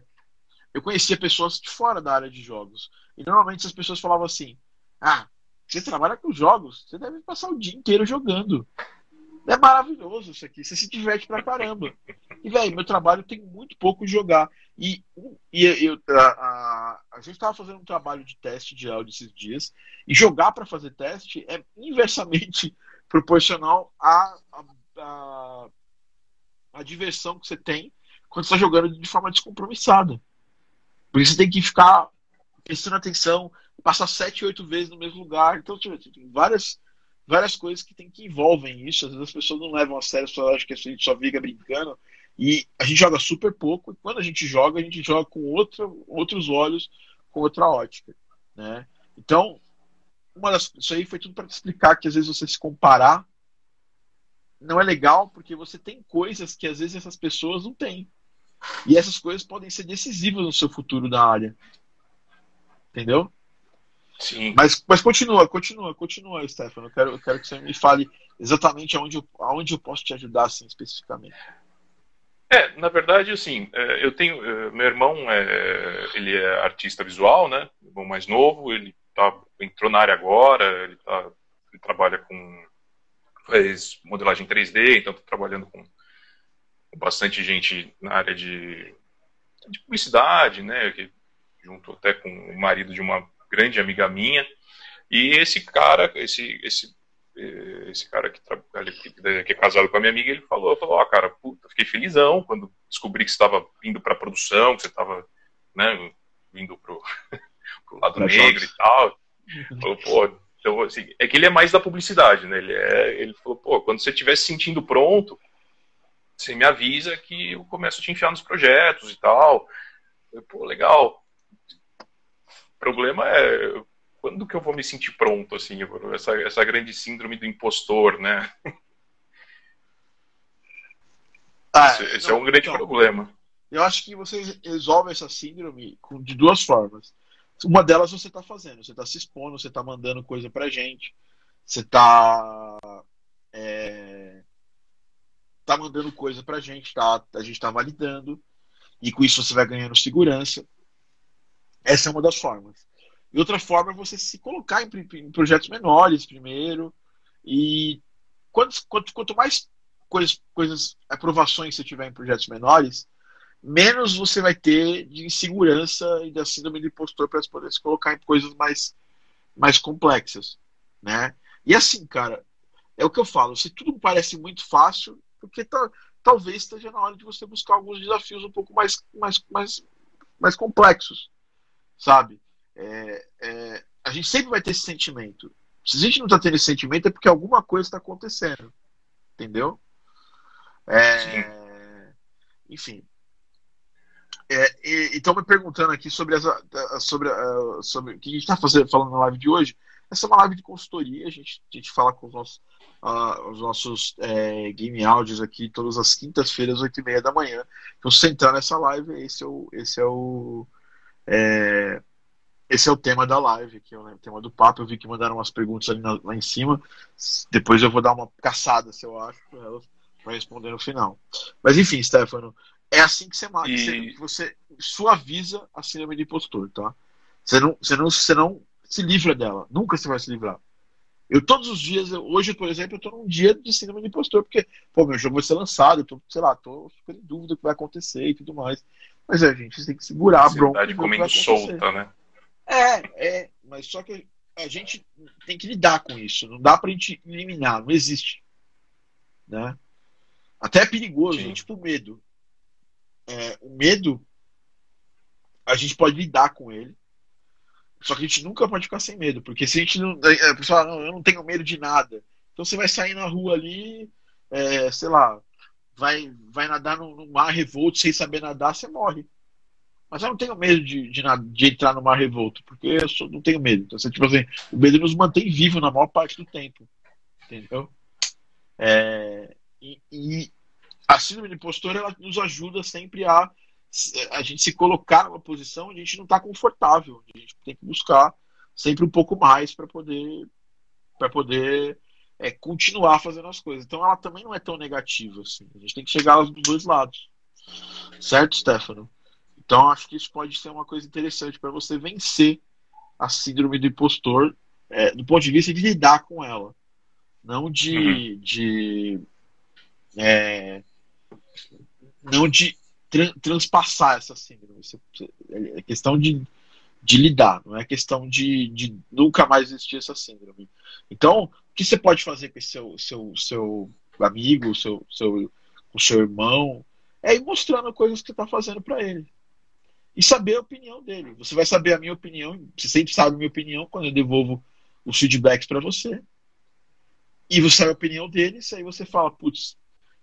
A: eu conhecia pessoas de fora da área de jogos. E normalmente as pessoas falavam assim: Ah, você trabalha com jogos, você deve passar o dia inteiro jogando. É maravilhoso isso aqui, você se diverte pra caramba. E, velho, meu trabalho tem muito pouco de jogar. E, e eu, a, a, a gente estava fazendo um trabalho de teste de áudio esses dias, e jogar para fazer teste é inversamente proporcional à, à, à diversão que você tem quando você está jogando de forma descompromissada. Por isso você tem que ficar prestando atenção, passar sete, oito vezes no mesmo lugar. Então, tipo, tem várias, várias coisas que tem que envolvem isso. Às vezes as pessoas não levam a sério, só acham que a gente só fica brincando. E a gente joga super pouco. E quando a gente joga, a gente joga com outra, outros olhos, com outra ótica. Né? Então, uma das, isso aí foi tudo para te explicar que às vezes você se comparar não é legal porque você tem coisas que às vezes essas pessoas não têm. E essas coisas podem ser decisivas no seu futuro da área. Entendeu?
D: Sim.
A: Mas, mas continua, continua, continua, Stefano. Eu quero, eu quero que você me fale exatamente aonde eu, aonde eu posso te ajudar, assim, especificamente.
D: É, na verdade, assim, é, eu tenho. É, meu irmão, é, ele é artista visual, né? Irmão mais novo, ele tá, entrou na área agora, ele, tá, ele trabalha com. faz modelagem 3D, então tá trabalhando com bastante gente na área de, de publicidade, né? Que, junto até com o marido de uma grande amiga minha. E esse cara, esse, esse, esse cara que, que é casado com a minha amiga, ele falou, falou, ó, oh, cara, puta, fiquei felizão quando descobri que você estava indo para produção, que você estava, né, vindo pro, pro lado negro e tal. Falou, pô, então, assim, é que ele é mais da publicidade, né? Ele, é, ele falou, pô, quando você estiver se sentindo pronto, você me avisa que eu começo a te enfiar nos projetos e tal. Eu, pô, legal. O problema é quando que eu vou me sentir pronto, assim, essa, essa grande síndrome do impostor, né? Ah, esse, esse não, é um grande então, problema.
A: Eu acho que você resolve essa síndrome de duas formas. Uma delas você está fazendo, você está se expondo, você está mandando coisa pra gente, você está é, tá mandando coisa pra gente, tá, a gente está validando, e com isso você vai ganhando segurança. Essa é uma das formas. E outra forma é você se colocar em, em projetos menores primeiro, e quanto, quanto, quanto mais coisas, coisas, aprovações você tiver em projetos menores, menos você vai ter de insegurança e da síndrome do impostor para poder se colocar em coisas mais, mais complexas, né? E assim, cara, é o que eu falo, se tudo parece muito fácil, porque tá, talvez esteja na hora de você buscar alguns desafios um pouco mais, mais, mais, mais complexos, sabe? É, é, a gente sempre vai ter esse sentimento. Se a gente não está tendo esse sentimento é porque alguma coisa está acontecendo, entendeu? É, enfim. É, estão me perguntando aqui sobre, as, sobre, uh, sobre o que a gente está falando na live de hoje. Essa é uma live de consultoria, a gente, a gente fala com os nossos, uh, os nossos é, game áudios aqui todas as quintas-feiras, 8 e meia da manhã. Então, se você entrar nessa live, esse é o, esse é o, é, esse é o tema da live aqui, o tema do papo. Eu vi que mandaram umas perguntas ali na, lá em cima. Depois eu vou dar uma caçada, se eu acho, para elas para responder no final. Mas enfim, Stefano, é assim que você mata. E... Você, suaviza a síndrome de impostor, tá? Você não, você, não, você não se livra dela. Nunca você vai se livrar. Eu todos os dias, hoje, por exemplo, eu tô num dia de síndrome de impostor, porque, pô, meu jogo vai ser lançado, eu tô, sei lá, tô super em dúvida do que vai acontecer e tudo mais. Mas é, a gente tem que segurar a bronca.
D: de comendo solta, né?
A: É, é, mas só que a gente tem que lidar com isso. Não dá pra gente eliminar, não existe. Né? Até é perigoso, Sim. tipo medo. É, o medo, a gente pode lidar com ele. Só que a gente nunca pode ficar sem medo, porque se a gente não. A pessoa fala, não, eu não tenho medo de nada. Então você vai sair na rua ali, é, sei lá, vai, vai nadar no, no, mar revolto sem saber nadar, você morre. Mas eu não tenho medo de, de, de entrar no mar revolto, porque eu só não tenho medo. Então, você, tipo assim, o medo nos mantém vivo na maior parte do tempo. Entendeu? É, e, e a síndrome de impostor ela nos ajuda sempre a a gente se colocar numa posição onde a gente não está confortável. A gente tem que buscar sempre um pouco mais para poder para poder é, continuar fazendo as coisas. Então ela também não é tão negativa assim. A gente tem que chegar dos dois lados. Certo, Stefano? Então acho que isso pode ser uma coisa interessante para você vencer a síndrome do impostor é, do ponto de vista de lidar com ela. Não de, uhum. de é, não de tra transpassar essa síndrome. É questão de, de lidar, não é questão de, de nunca mais existir essa síndrome. Então, o que você pode fazer com seu, seu, seu amigo, seu, seu, o seu irmão, é ir mostrando coisas que você está fazendo para ele. E saber a opinião dele. Você vai saber a minha opinião, você sempre sabe a minha opinião quando eu devolvo os feedbacks para você. E você sabe a opinião dele, e aí você fala, putz,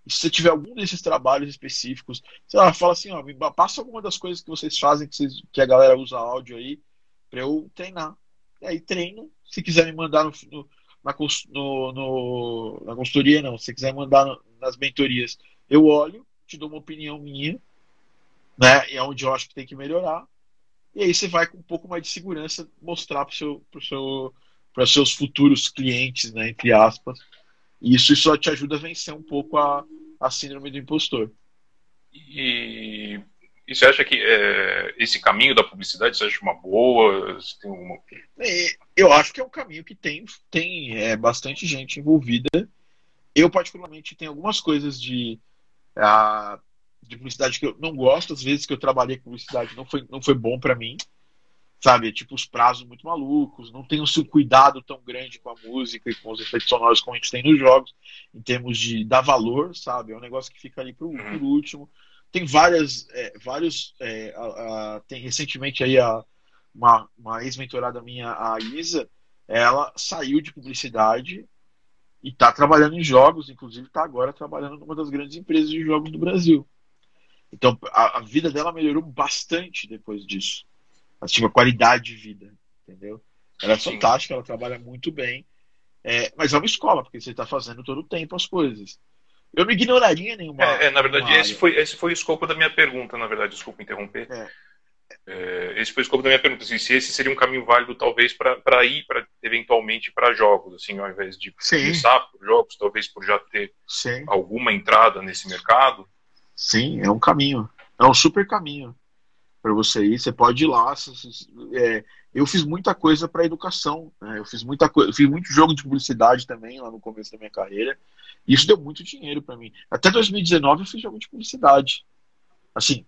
A: se você tiver algum desses trabalhos específicos, sei lá, fala assim, ó, me passa alguma das coisas que vocês fazem, que, vocês, que a galera usa áudio aí, para eu treinar. E aí treino. Se quiser me mandar no, no, na, no, no, na consultoria, não. Se quiser mandar nas mentorias, eu olho, te dou uma opinião minha, né? E é onde eu acho que tem que melhorar. E aí você vai com um pouco mais de segurança mostrar para seu, pro seu, os seus futuros clientes, né? Entre aspas, e isso só te ajuda a vencer um pouco a, a síndrome do impostor.
D: E, e você acha que é, esse caminho da publicidade você acha uma boa? Uma...
A: É, eu acho que é um caminho que tem, tem é, bastante gente envolvida. Eu, particularmente, tenho algumas coisas de, a, de publicidade que eu não gosto. Às vezes que eu trabalhei com publicidade não foi, não foi bom para mim sabe? Tipo, os prazos muito malucos, não tem um cuidado tão grande com a música e com os efeitos sonoros como a gente tem nos jogos, em termos de dar valor, sabe? É um negócio que fica ali por uhum. último. Tem várias, é, vários, é, a, a, tem recentemente aí a, uma, uma ex-mentorada minha, a Isa, ela saiu de publicidade e está trabalhando em jogos, inclusive está agora trabalhando numa das grandes empresas de jogos do Brasil. Então a, a vida dela melhorou bastante depois disso tipo, a qualidade de vida, entendeu? Ela é Sim. fantástica, ela trabalha muito bem, é, mas é uma escola, porque você está fazendo todo o tempo as coisas. Eu não ignoraria nenhuma.
D: É, é na verdade, esse foi, esse foi o escopo da minha pergunta, na verdade, desculpa interromper. É. É, esse foi o escopo da minha pergunta, assim, se esse seria um caminho válido, talvez, para ir pra, eventualmente para jogos, assim, ao invés de Sim. começar por jogos, talvez por já ter Sim. alguma entrada nesse mercado.
A: Sim, é um caminho. É um super caminho para você ir. Você pode ir lá. É, eu fiz muita coisa para educação. Né? Eu fiz muita coisa, fiz muito jogo de publicidade também lá no começo da minha carreira. E isso deu muito dinheiro para mim. Até 2019 eu fiz jogo de publicidade. Assim,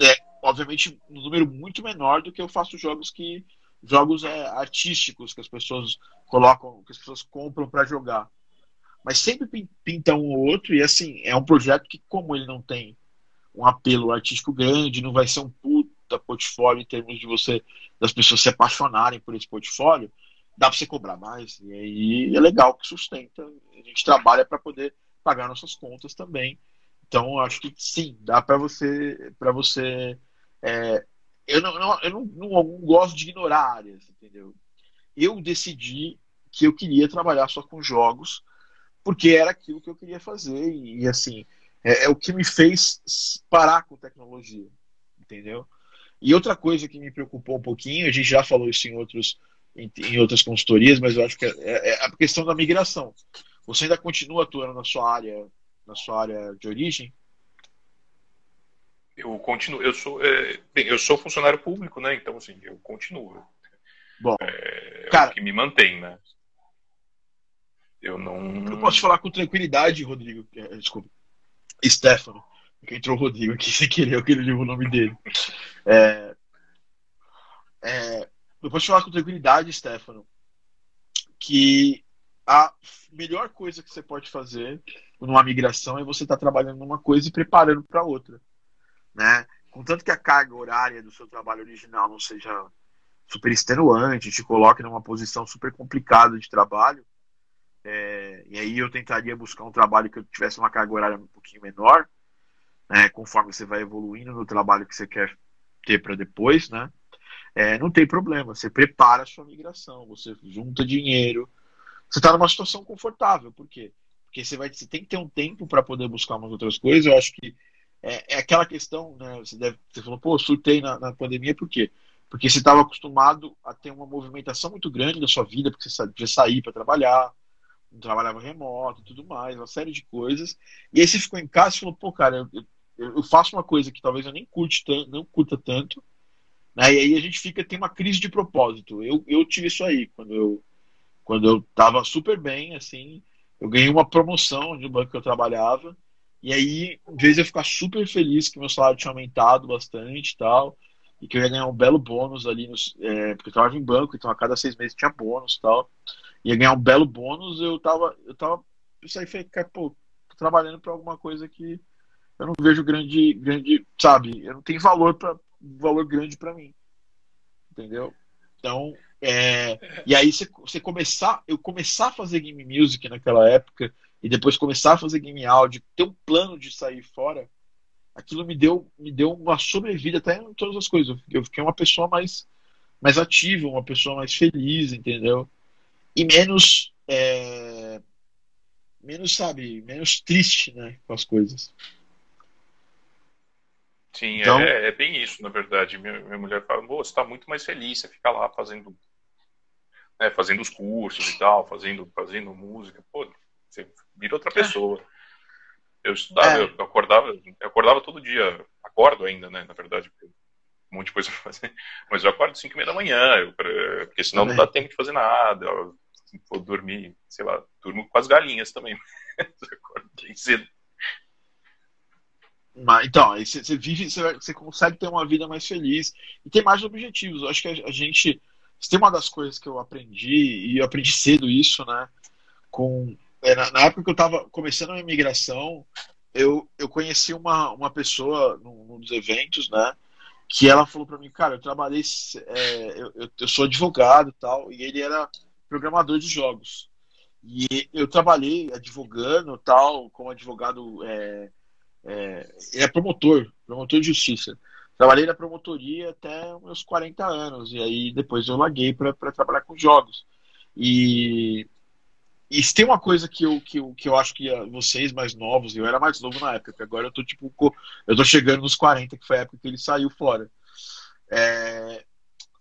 A: é, obviamente um número muito menor do que eu faço jogos que jogos é, artísticos que as pessoas colocam, que as pessoas compram para jogar. Mas sempre pinta um ou outro e assim é um projeto que como ele não tem um apelo artístico grande, não vai ser um puta portfólio em termos de você das pessoas se apaixonarem por esse portfólio, dá para você cobrar mais. E aí é legal que sustenta. A gente trabalha para poder pagar nossas contas também. Então acho que sim, dá para você para você é, eu, não, não, eu não, não, não gosto de ignorar áreas, entendeu? Eu decidi que eu queria trabalhar só com jogos, porque era aquilo que eu queria fazer, e, e assim, é, é, o que me fez parar com tecnologia, entendeu? E outra coisa que me preocupou um pouquinho, a gente já falou isso em, outros, em, em outras consultorias, mas eu acho que é, é, é, a questão da migração. Você ainda continua atuando na sua área, na sua área de origem?
D: Eu continuo, eu sou, é, bem, eu sou funcionário público, né? Então, assim, eu continuo.
A: Bom,
D: é, cara, o que me mantém, né? Eu não.
A: Eu posso falar com tranquilidade, Rodrigo. É, desculpa. Stefano. Porque entrou o Rodrigo aqui sem querer, eu queria o nome dele. É, é, eu posso falar com tranquilidade, Stefano, que a melhor coisa que você pode fazer numa migração é você estar tá trabalhando numa coisa e preparando para outra né? Contanto que a carga horária do seu trabalho original não seja super extenuante, te coloque numa posição super complicada de trabalho, é, e aí eu tentaria buscar um trabalho que eu tivesse uma carga horária um pouquinho menor, né, conforme você vai evoluindo no trabalho que você quer ter para depois, né? É, não tem problema, você prepara a sua migração, você junta dinheiro, você está numa situação confortável, por quê? Porque você, vai, você tem que ter um tempo para poder buscar umas outras coisas. Eu acho que é, é aquela questão, né? Você, deve, você falou, pô, surtei na, na pandemia, por quê? Porque você estava acostumado a ter uma movimentação muito grande da sua vida, porque você podia sair para trabalhar, trabalhava remoto tudo mais, uma série de coisas. E aí você ficou em casa e falou, pô, cara, eu, eu, eu faço uma coisa que talvez eu nem curte tanto, não curta tanto, né? E aí a gente fica, tem uma crise de propósito. Eu, eu tive isso aí, quando eu, quando eu tava super bem, assim, eu ganhei uma promoção de um banco que eu trabalhava, e aí, em vez eu ficar super feliz que meu salário tinha aumentado bastante e tal, e que eu ia ganhar um belo bônus ali, nos, é, porque eu trabalhava em banco, então a cada seis meses tinha bônus e tal, ia ganhar um belo bônus, eu tava, eu tava, isso aí foi, pô, tô trabalhando para alguma coisa que eu não vejo grande, grande, sabe, eu não tenho valor para valor grande para mim, entendeu? Então, é, e aí você, começar, eu começar a fazer game music naquela época, e depois começar a fazer game áudio, ter um plano de sair fora, aquilo me deu, me deu uma sobrevida até em todas as coisas. Eu fiquei uma pessoa mais, mais ativa, uma pessoa mais feliz, entendeu? E menos, é, menos, sabe, menos triste, né, com as coisas.
D: Sim, então, é, é, bem isso, na verdade. Minha, minha mulher fala, você está muito mais feliz, você fica lá fazendo, né, fazendo os cursos e tal, fazendo, fazendo música. Pô, você vira outra pessoa. Eu estudava, é. eu acordava, eu acordava todo dia, acordo ainda, né, na verdade, um monte de coisa pra fazer, mas eu acordo 5 e meia da manhã, eu, porque senão também. não dá tempo de fazer nada, eu vou dormir, sei lá, durmo com as galinhas também, acordo bem cedo.
A: Então, aí você, vive, você, consegue ter uma vida mais feliz e ter mais objetivos. Eu acho que a, a gente. Tem uma das coisas que eu aprendi, e eu aprendi cedo isso, né? Com é, na, na, época que eu estava começando a imigração, eu, eu conheci uma, uma pessoa num, num dos eventos, né? Que ela falou para mim, cara, eu trabalhei, é, eu, eu sou advogado e tal, e ele era programador de jogos. E eu trabalhei advogando tal, como advogado, é, é, é promotor, promotor de justiça. Trabalhei na promotoria até meus 40 anos, e aí depois eu larguei para trabalhar com jogos. E e se tem uma coisa que eu, que eu, que eu acho que vocês mais novos, eu era mais novo na época, agora eu tô tipo, eu tô chegando nos 40, que foi a época que ele saiu fora. É,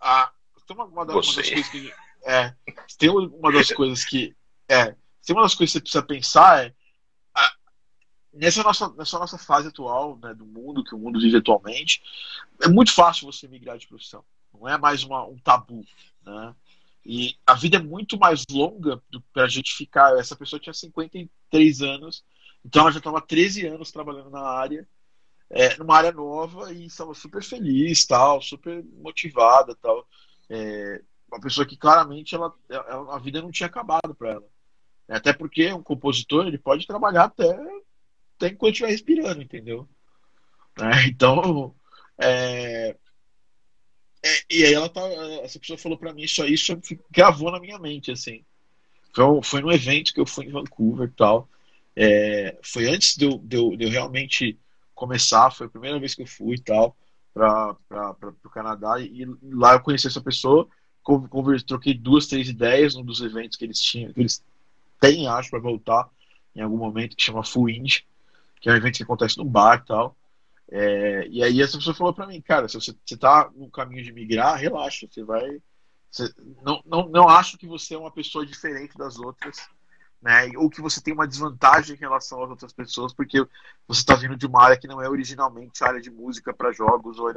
A: a, tem uma, uma das coisas que. É, tem uma das coisas que. É, tem uma das coisas que você precisa pensar é. A, nessa, nossa, nessa nossa fase atual, né, do mundo, que o mundo vive atualmente, é muito fácil você migrar de profissão. Não é mais uma, um tabu. Né? E a vida é muito mais longa para a gente ficar. Essa pessoa tinha 53 anos, então ela já estava 13 anos trabalhando na área, é, numa área nova, e estava super feliz, tal, super motivada, tal. É, uma pessoa que claramente ela, ela a vida não tinha acabado para ela. Até porque um compositor ele pode trabalhar até, até enquanto estiver respirando, entendeu? É, então, é, é, e aí ela tá, essa pessoa falou para mim isso aí, isso gravou na minha mente, assim. Foi, foi num evento que eu fui em Vancouver e tal. É, foi antes de eu, de, eu, de eu, realmente começar, foi a primeira vez que eu fui e tal. para o Canadá e, e, lá eu conheci essa pessoa, converse, troquei duas, três ideias num dos eventos que eles tinham, que eles têm, acho, para voltar em algum momento, que chama Full Indie, que é um evento que acontece no bar e tal. É, e aí essa pessoa falou para mim, cara, se você, você tá no caminho de migrar, relaxa, você vai. Você, não, não, não acho que você é uma pessoa diferente das outras né? Ou que você tem uma desvantagem em relação às outras pessoas, porque você está vindo de uma área que não é originalmente área de música para jogos, ou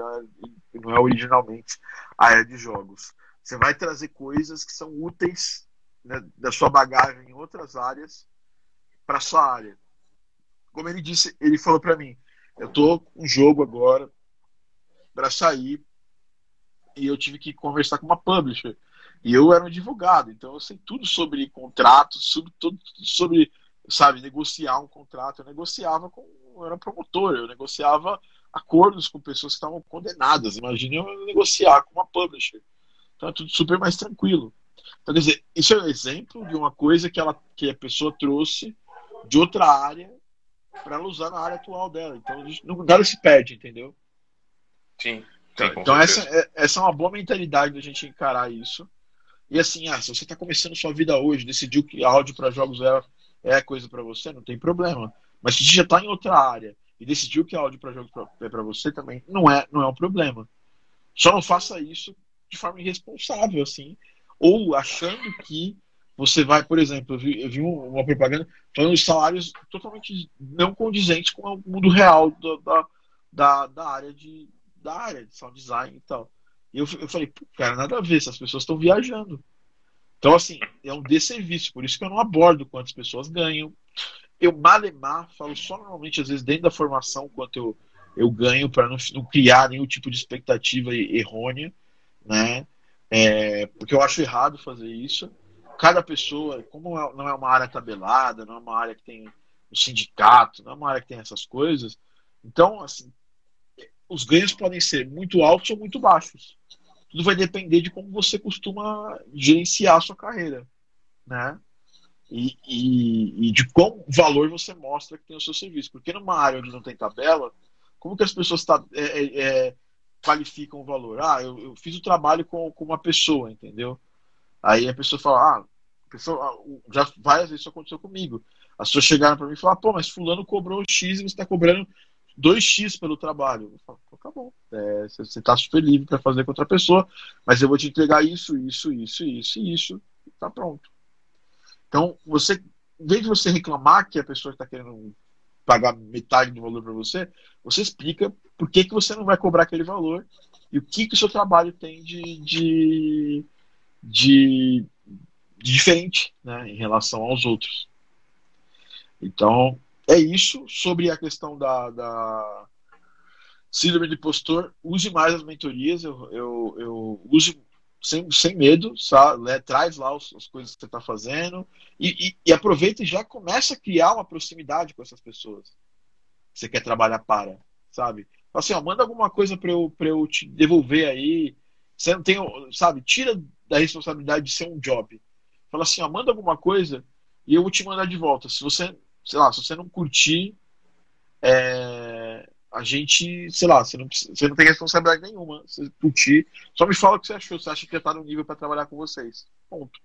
A: não é originalmente área de jogos. Você vai trazer coisas que são úteis né, da sua bagagem em outras áreas para sua área. Como ele disse, ele falou para mim, eu tô com um jogo agora para sair e eu tive que conversar com uma publisher e eu era um advogado, então eu sei tudo sobre contratos, sobre tudo sobre, sabe, negociar um contrato. Eu negociava com. Eu era promotor, eu negociava acordos com pessoas que estavam condenadas. Imagine eu negociar com uma publisher. Então é tudo super mais tranquilo. Então, quer dizer, isso é um exemplo de uma coisa que, ela, que a pessoa trouxe de outra área para ela usar na área atual dela. Então, nada se perde, entendeu?
D: Sim.
A: Então, então essa, é, essa é uma boa mentalidade da gente encarar isso. E assim, ah, se você está começando sua vida hoje, decidiu que áudio para jogos é, é coisa para você, não tem problema. Mas se você já está em outra área e decidiu que áudio para jogos é para você também, não é, não é um problema. Só não faça isso de forma irresponsável, assim, ou achando que você vai, por exemplo, eu vi, eu vi uma propaganda falando de salários totalmente não condizentes com o mundo real da, da, da área de da área de sound design e tal. E eu, eu falei, cara, nada a ver, essas pessoas estão viajando. Então, assim, é um desserviço, por isso que eu não abordo quantas pessoas ganham. Eu, malemar, falo só normalmente, às vezes, dentro da formação, quanto eu, eu ganho, para não, não, criar nenhum tipo de expectativa errônea, né? É, porque eu acho errado fazer isso. Cada pessoa, como é, não é uma área tabelada, não é uma área que tem o sindicato, não é uma área que tem essas coisas, então, assim, os ganhos podem ser muito altos ou muito baixos. Tudo vai depender de como você costuma gerenciar a sua carreira, né? E, e, e de qual valor você mostra que tem o seu serviço. Porque numa área onde não tem tabela, como que as pessoas tá, é, é, é, qualificam o valor? Ah, eu, eu, fiz o trabalho com, com uma pessoa, entendeu? Aí a pessoa fala, ah, pessoa, ah, já várias vezes isso aconteceu comigo. As pessoas chegaram para mim e falaram, pô, mas fulano cobrou X e você está cobrando 2x pelo trabalho. Eu falo, tá bom, é, você está super livre para fazer com outra pessoa, mas eu vou te entregar isso, isso, isso, isso isso, e tá pronto. Então, você, em vez de você reclamar que a pessoa está querendo pagar metade do valor para você, você explica por que, que você não vai cobrar aquele valor e o que, que o seu trabalho tem de, de, de, de diferente né, em relação aos outros. Então, é isso sobre a questão da, da síndrome de impostor. Use mais as mentorias, eu, eu, eu use sem, sem medo, sabe? Né? traz lá os, as coisas que você está fazendo e, e, e, aproveita e já começa a criar uma proximidade com essas pessoas que você quer trabalhar para, sabe? Assim, ó, manda alguma coisa para eu, eu te devolver aí. Você não tem, sabe? Tira da responsabilidade de ser um job. Fala assim, ó, manda alguma coisa e eu vou te mandar de volta. Se você sei lá, se você não curtir, é, a gente, sei lá, você não, você não tem responsabilidade nenhuma. Se curtir, só me fala o que você achou. Você acha que já tá no nível para trabalhar com vocês. Ponto.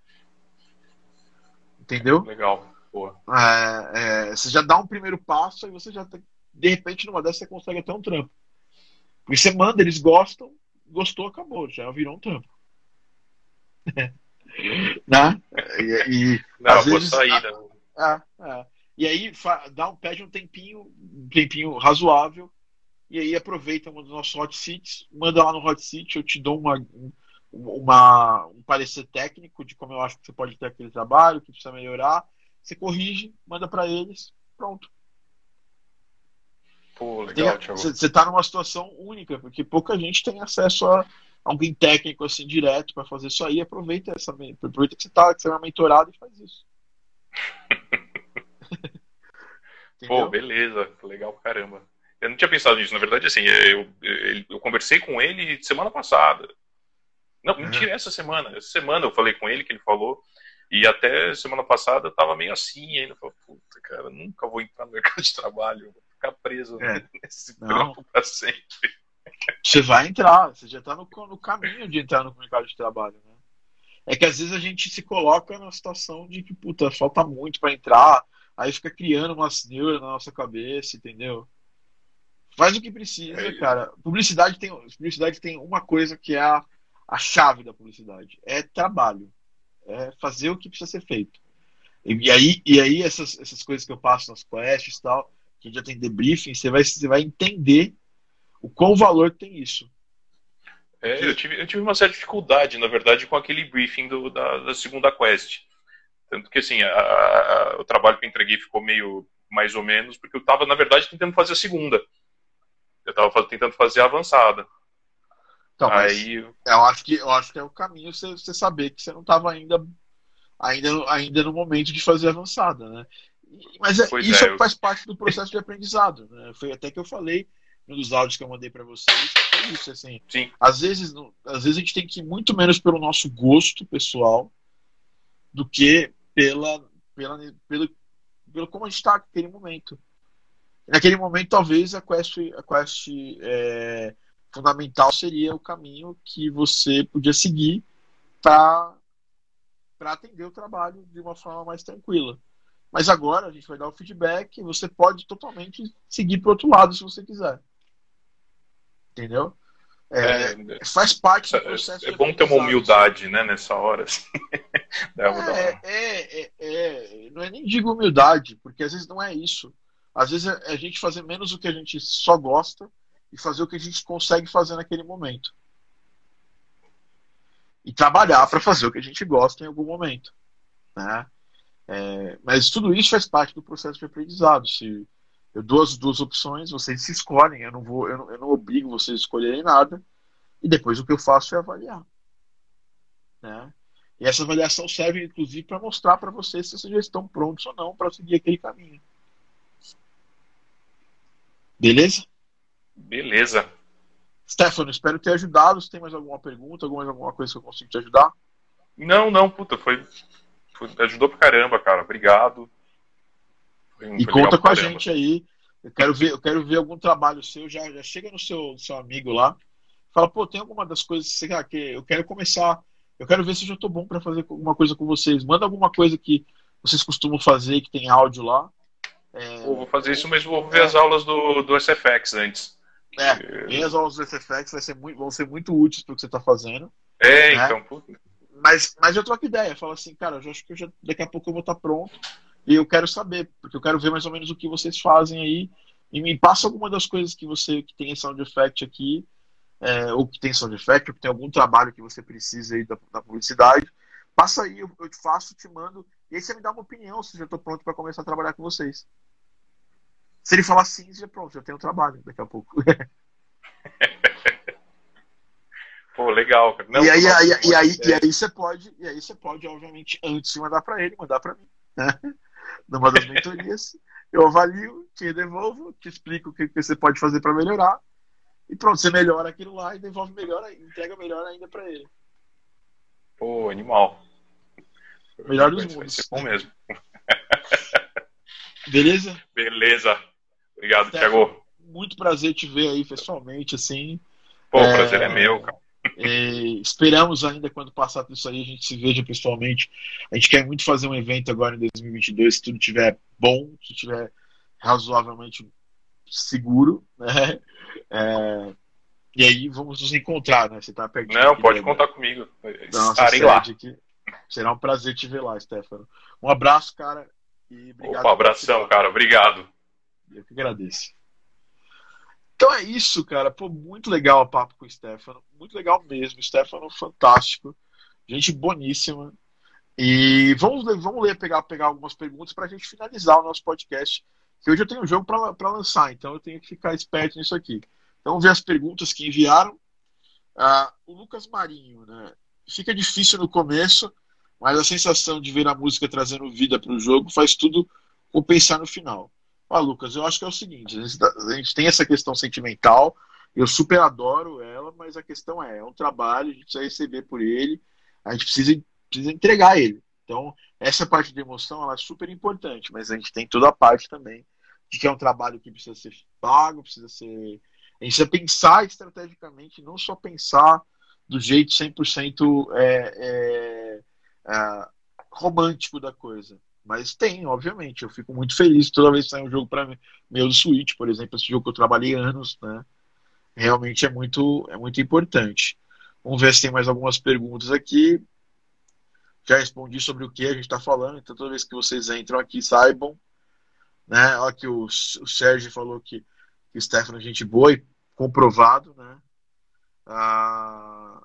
A: Entendeu?
D: Legal. Boa.
A: É, é, você já dá um primeiro passo e você já tem, de repente numa dessas você consegue até um trampo. Porque você manda, eles gostam, gostou, acabou, já virou um trampo. né? E, e
D: Não, às vezes, saída.
A: É, é. E aí dá um, pede um tempinho, um tempinho razoável, e aí aproveita um dos nossos hot seats, manda lá no hot seat, eu te dou uma, uma, um parecer técnico de como eu acho que você pode ter aquele trabalho, que precisa melhorar. Você corrige, manda para eles, pronto.
D: Pô, legal,
A: Você está numa situação única, porque pouca gente tem acesso a alguém técnico assim direto para fazer isso aí. Aproveita essa, aproveita que você tá, que você é mentorado e faz isso.
D: Pô, beleza, legal pra caramba. Eu não tinha pensado nisso, na verdade, assim, eu, eu, eu conversei com ele semana passada. Não, uhum. mentira, essa semana. Essa semana eu falei com ele, que ele falou, e até semana passada eu tava meio assim, ainda falei, puta, cara, nunca vou entrar no mercado de trabalho, vou ficar preso é. nesse
A: trampo
D: pra sempre.
A: Você vai entrar, você já está no, no caminho de entrar no mercado de trabalho, né? É que às vezes a gente se coloca na situação de que, puta, falta muito para entrar, aí fica criando umas neuras na nossa cabeça, entendeu? Faz o que precisa, é cara. Publicidade tem, publicidade tem uma coisa que é a, a chave da publicidade: é trabalho. É fazer o que precisa ser feito. E, e aí, e aí essas, essas coisas que eu passo nas quests e tal, que já tem debriefing, você vai, você vai entender o qual valor tem isso.
D: É, eu tive, eu tive uma certa dificuldade, na verdade, com aquele briefing do, da, da segunda quest. Tanto que, assim, a, a, o trabalho que eu entreguei ficou meio mais ou menos, porque eu estava, na verdade, tentando fazer a segunda. Eu estava tentando fazer a avançada.
A: Então, Aí... eu, acho que, eu acho que é o caminho você, você saber que você não estava ainda, ainda, ainda no momento de fazer a avançada, né? Mas é, isso é, eu... faz parte do processo de aprendizado. Né? Foi até que eu falei um dos áudios que eu mandei para vocês. Isso, assim.
D: Sim.
A: Às vezes, às vezes a gente tem que ir muito menos pelo nosso gosto pessoal do que pela, pela, pelo, pelo como a gente está naquele momento. Naquele momento, talvez a quest, a quest é, fundamental seria o caminho que você podia seguir para atender o trabalho de uma forma mais tranquila. Mas agora a gente vai dar o feedback e você pode totalmente seguir para outro lado se você quiser. Entendeu? É, é, faz parte do é, processo.
D: É, bom ter uma humildade, né, nessa hora. Assim.
A: é, é, é, não é nem digo humildade, porque às vezes não é isso. Às vezes é a gente fazer menos o que a gente só gosta e fazer o que a gente consegue fazer naquele momento. E trabalhar para fazer o que a gente gosta em algum momento. Né? É, mas tudo isso faz parte do processo de aprendizado. Se eu dou as duas opções, vocês se escolhem, eu não vou, eu não, eu não obrigo vocês a escolherem nada, e depois o que eu faço é avaliar. Né? E essa avaliação serve, inclusive, para mostrar para vocês se vocês já estão prontos ou não para seguir aquele caminho. Beleza?
D: Beleza.
A: Stefano, espero ter ajudado. Se tem mais alguma pergunta, alguma, alguma coisa que eu consigo te ajudar?
D: Não, não, puta, foi, foi ajudou pra caramba, cara. Obrigado.
A: Foi, e foi conta com a gente aí. Eu quero ver, eu quero ver algum trabalho seu. Já, já chega no seu, seu amigo lá. Fala, pô, tem alguma das coisas que você que eu quero começar. Eu quero ver se eu já tô bom para fazer alguma coisa com vocês. Manda alguma coisa que vocês costumam fazer que tem áudio lá.
D: É... vou fazer isso, mas vou ver é. as aulas do, do SFX antes.
A: É, e as aulas do SFX vai ser muito, vão ser muito úteis para o que você está fazendo.
D: É, né? então, puta.
A: Mas, mas eu troco ideia, falo assim, cara, eu acho que eu já, daqui a pouco eu vou estar tá pronto e eu quero saber, porque eu quero ver mais ou menos o que vocês fazem aí e me passa alguma das coisas que você que tem sound effect aqui, é, ou que tem sound effect, ou que tem algum trabalho que você precisa aí da, da publicidade. Passa aí, eu, eu te faço, te mando, e aí você me dá uma opinião se já estou pronto para começar a trabalhar com vocês. Se ele falar sim, já pronto, já um trabalho daqui a pouco.
D: Pô, legal,
A: cara. Não, e, aí, aí, e, aí, e aí você pode, e aí você pode, obviamente, antes de mandar para ele, mandar para mim. Né? Numa das mentorias, eu avalio, te devolvo, te explico o que, que você pode fazer para melhorar. E pronto, você melhora aquilo lá e devolve melhor, entrega melhor ainda para ele.
D: Pô, animal.
A: Melhor dos mundos. Vai
D: ser bom mesmo.
A: Beleza?
D: Beleza. Obrigado, Thiago.
A: Muito prazer te ver aí pessoalmente, assim.
D: Pô, o prazer é, é meu, cara.
A: É, esperamos ainda quando passar tudo isso aí a gente se veja pessoalmente. A gente quer muito fazer um evento agora em 2022, se tudo estiver bom, se estiver razoavelmente seguro, né? É, e aí vamos nos encontrar, né? Você tá pertinho.
D: Não, pode né? contar comigo. Estarei lá. Aqui.
A: Será um prazer te ver lá, Stefano. Um abraço, cara. E
D: obrigado. Opa, abração, cara. Obrigado.
A: Eu que agradeço. Então é isso, cara. Pô, muito legal o papo com o Stefano. Muito legal mesmo. Stefano, fantástico. Gente boníssima. E vamos ler, vamos ler pegar, pegar algumas perguntas para a gente finalizar o nosso podcast. Que hoje eu tenho um jogo para lançar, então eu tenho que ficar esperto nisso aqui. Então ver as perguntas que enviaram. Ah, o Lucas Marinho, né? Fica difícil no começo, mas a sensação de ver a música trazendo vida para o jogo faz tudo compensar no final. Ah, Lucas, eu acho que é o seguinte: a gente tem essa questão sentimental, eu super adoro ela, mas a questão é: é um trabalho, a gente precisa receber por ele, a gente precisa, precisa entregar ele. Então, essa parte de emoção ela é super importante, mas a gente tem toda a parte também de que é um trabalho que precisa ser pago, precisa ser A gente precisa pensar estrategicamente, não só pensar do jeito 100% é, é, é, romântico da coisa. Mas tem, obviamente. Eu fico muito feliz toda vez que sai um jogo para meu do Switch, por exemplo, esse jogo que eu trabalhei anos, né? Realmente é muito, é muito importante. Vamos ver se tem mais algumas perguntas aqui. Já respondi sobre o que a gente está falando, então toda vez que vocês entram aqui, saibam. Né? Olha que o, o Sérgio falou que, que Stefano é gente boa e comprovado, né? Ah,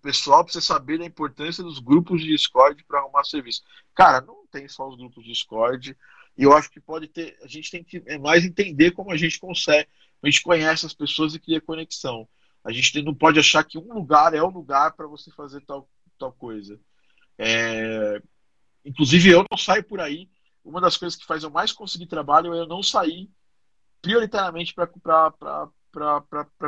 A: pessoal precisa saber da importância dos grupos de Discord para arrumar serviço. Cara, não tem só os grupos de Discord. E eu acho que pode ter. A gente tem que é mais entender como a gente consegue. A gente conhece as pessoas e cria conexão. A gente não pode achar que um lugar é o lugar para você fazer tal, tal coisa. É... Inclusive, eu não saio por aí. Uma das coisas que faz eu mais conseguir trabalho é eu não sair prioritariamente para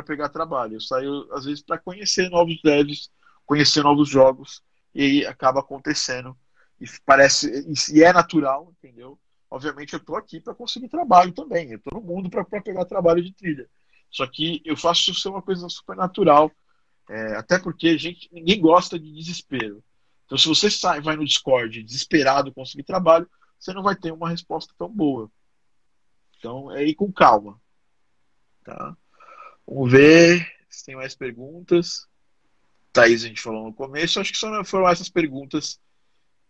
A: pegar trabalho. Eu saio, às vezes, para conhecer novos devs, conhecer novos jogos, e acaba acontecendo. E parece e é natural, entendeu? Obviamente, eu estou aqui para conseguir trabalho também. Eu estou no mundo para pegar trabalho de trilha. Só que eu faço isso ser uma coisa super natural. É, até porque gente, ninguém gosta de desespero. Então, se você sai, vai no Discord desesperado conseguir trabalho, você não vai ter uma resposta tão boa. Então, é ir com calma. Tá? Vamos ver se tem mais perguntas. Thaís, a gente falou no começo. Acho que só foram essas perguntas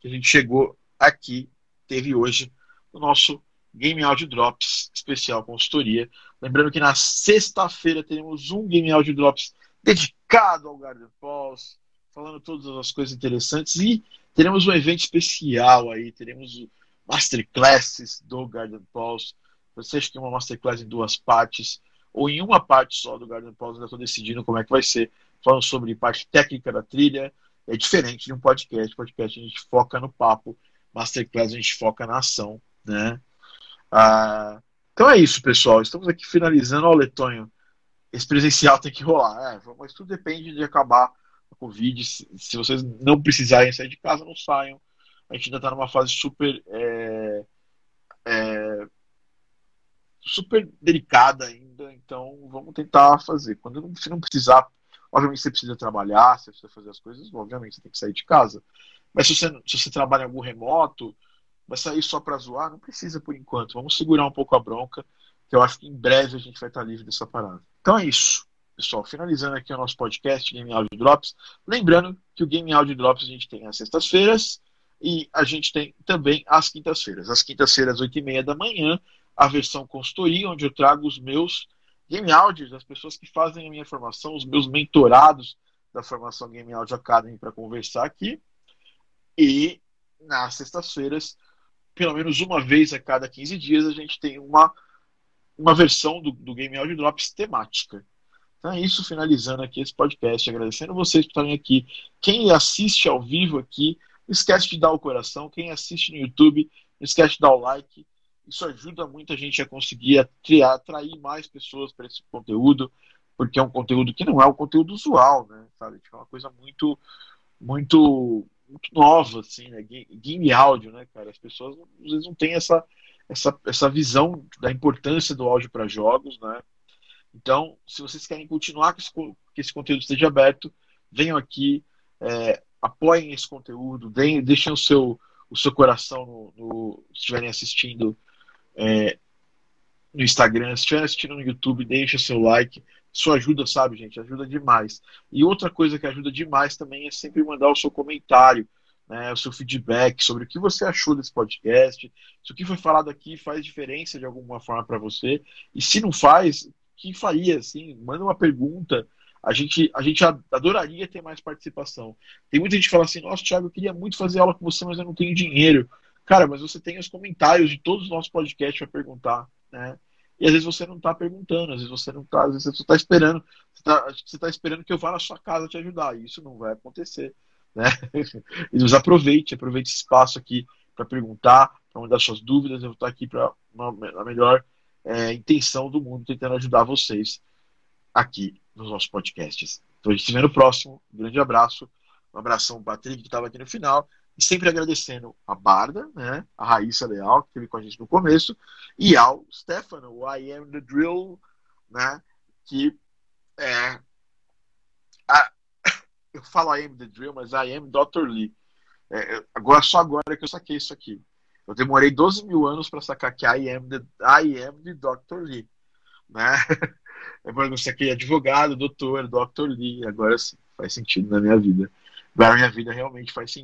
A: que a gente chegou aqui, teve hoje, no nosso Game Audio Drops especial consultoria. Lembrando que na sexta-feira teremos um Game Audio Drops dedicado ao Garden Pulse, falando todas as coisas interessantes e teremos um evento especial aí, teremos masterclasses do Garden Pulse. Você acha que é uma masterclass em duas partes? ou em uma parte só do Garden Pause, ainda estou decidindo como é que vai ser, falando sobre parte técnica da trilha, é diferente de um podcast. Podcast a gente foca no papo, Masterclass a gente foca na ação, né? Ah, então é isso, pessoal. Estamos aqui finalizando. Ó, Letonho, esse presencial tem que rolar. É, mas tudo depende de acabar a Covid. Se, vocês não precisarem sair de casa, não saiam. A gente ainda está numa fase super é, é, super delicada ainda, então vamos tentar fazer. Quando não, se não precisar, obviamente você precisa trabalhar, você precisa fazer as coisas, obviamente você tem que sair de casa. Mas se você, se você trabalha em algum remoto, vai sair só para zoar, não precisa por enquanto. Vamos segurar um pouco a bronca, que eu acho que em breve a gente vai estar livre dessa parada. Então é isso. Pessoal, finalizando aqui o nosso podcast Game Audio Drops. Lembrando que o Game Audio Drops a gente tem às sextas-feiras e a gente tem também às quintas-feiras. Às quintas-feiras, 8h30 da manhã, a versão consultoria, onde eu trago os meus game audios, as pessoas que fazem a minha formação, os meus mentorados da formação Game Audio Academy para conversar aqui. E nas sextas-feiras, pelo menos uma vez a cada 15 dias, a gente tem uma, uma versão do, do Game Audio Drops temática. Então é isso, finalizando aqui esse podcast, agradecendo vocês por estarem aqui. Quem assiste ao vivo aqui, não esquece de dar o coração. Quem assiste no YouTube, não esquece de dar o like. Isso ajuda muito a gente a conseguir atrair, mais pessoas para esse conteúdo, porque é um conteúdo que não é o conteúdo usual, né? Sabe? Tipo, é uma coisa muito, muito, muito nova, assim, né? Game áudio, né, cara? As pessoas às vezes não têm essa, essa, essa visão da importância do áudio para jogos, né? Então, se vocês querem continuar que esse, que esse conteúdo esteja aberto, venham aqui, é, apoiem esse conteúdo, deem, deixem o seu, o seu coração no, no se estiverem assistindo é, no Instagram. Se estiver assistindo no YouTube, deixa seu like. Isso ajuda, sabe, gente? Ajuda demais. E outra coisa que ajuda demais também é sempre mandar o seu comentário, né, o seu feedback sobre o que você achou desse podcast. Se o que foi falado aqui faz diferença de alguma forma para você. E se não faz, que faria? Assim, manda uma pergunta. A gente, a gente adoraria ter mais participação. Tem muita gente que fala assim: Nossa, Thiago, eu queria muito fazer aula com você, mas eu não tenho dinheiro. Cara, mas você tem os comentários de todos os nossos podcasts para perguntar, né? E às vezes você não está perguntando, às vezes você não está, às vezes você está esperando, você está tá esperando que eu vá na sua casa te ajudar. E isso não vai acontecer, né? Nos aproveite, aproveite esse espaço aqui para perguntar, para mandar suas dúvidas. Eu vou estar aqui para a melhor é, intenção do mundo, tentando ajudar vocês aqui nos nossos podcasts. Então a gente se vê no próximo. Um grande abraço. Um abração, Patrick, que estava aqui no final. E sempre agradecendo a Barda, né, a Raíssa Leal, que esteve com a gente no começo, e ao Stefano, o I Am The Drill, né, que é... A, eu falo I Am The Drill, mas I Am Dr. Lee. É, agora, só agora que eu saquei isso aqui. Eu demorei 12 mil anos para sacar que I am the, I am the Dr. Lee. Né? Agora eu saquei advogado, doutor, Dr. Lee. Agora sim, faz sentido na minha vida. Agora minha vida realmente faz sentido.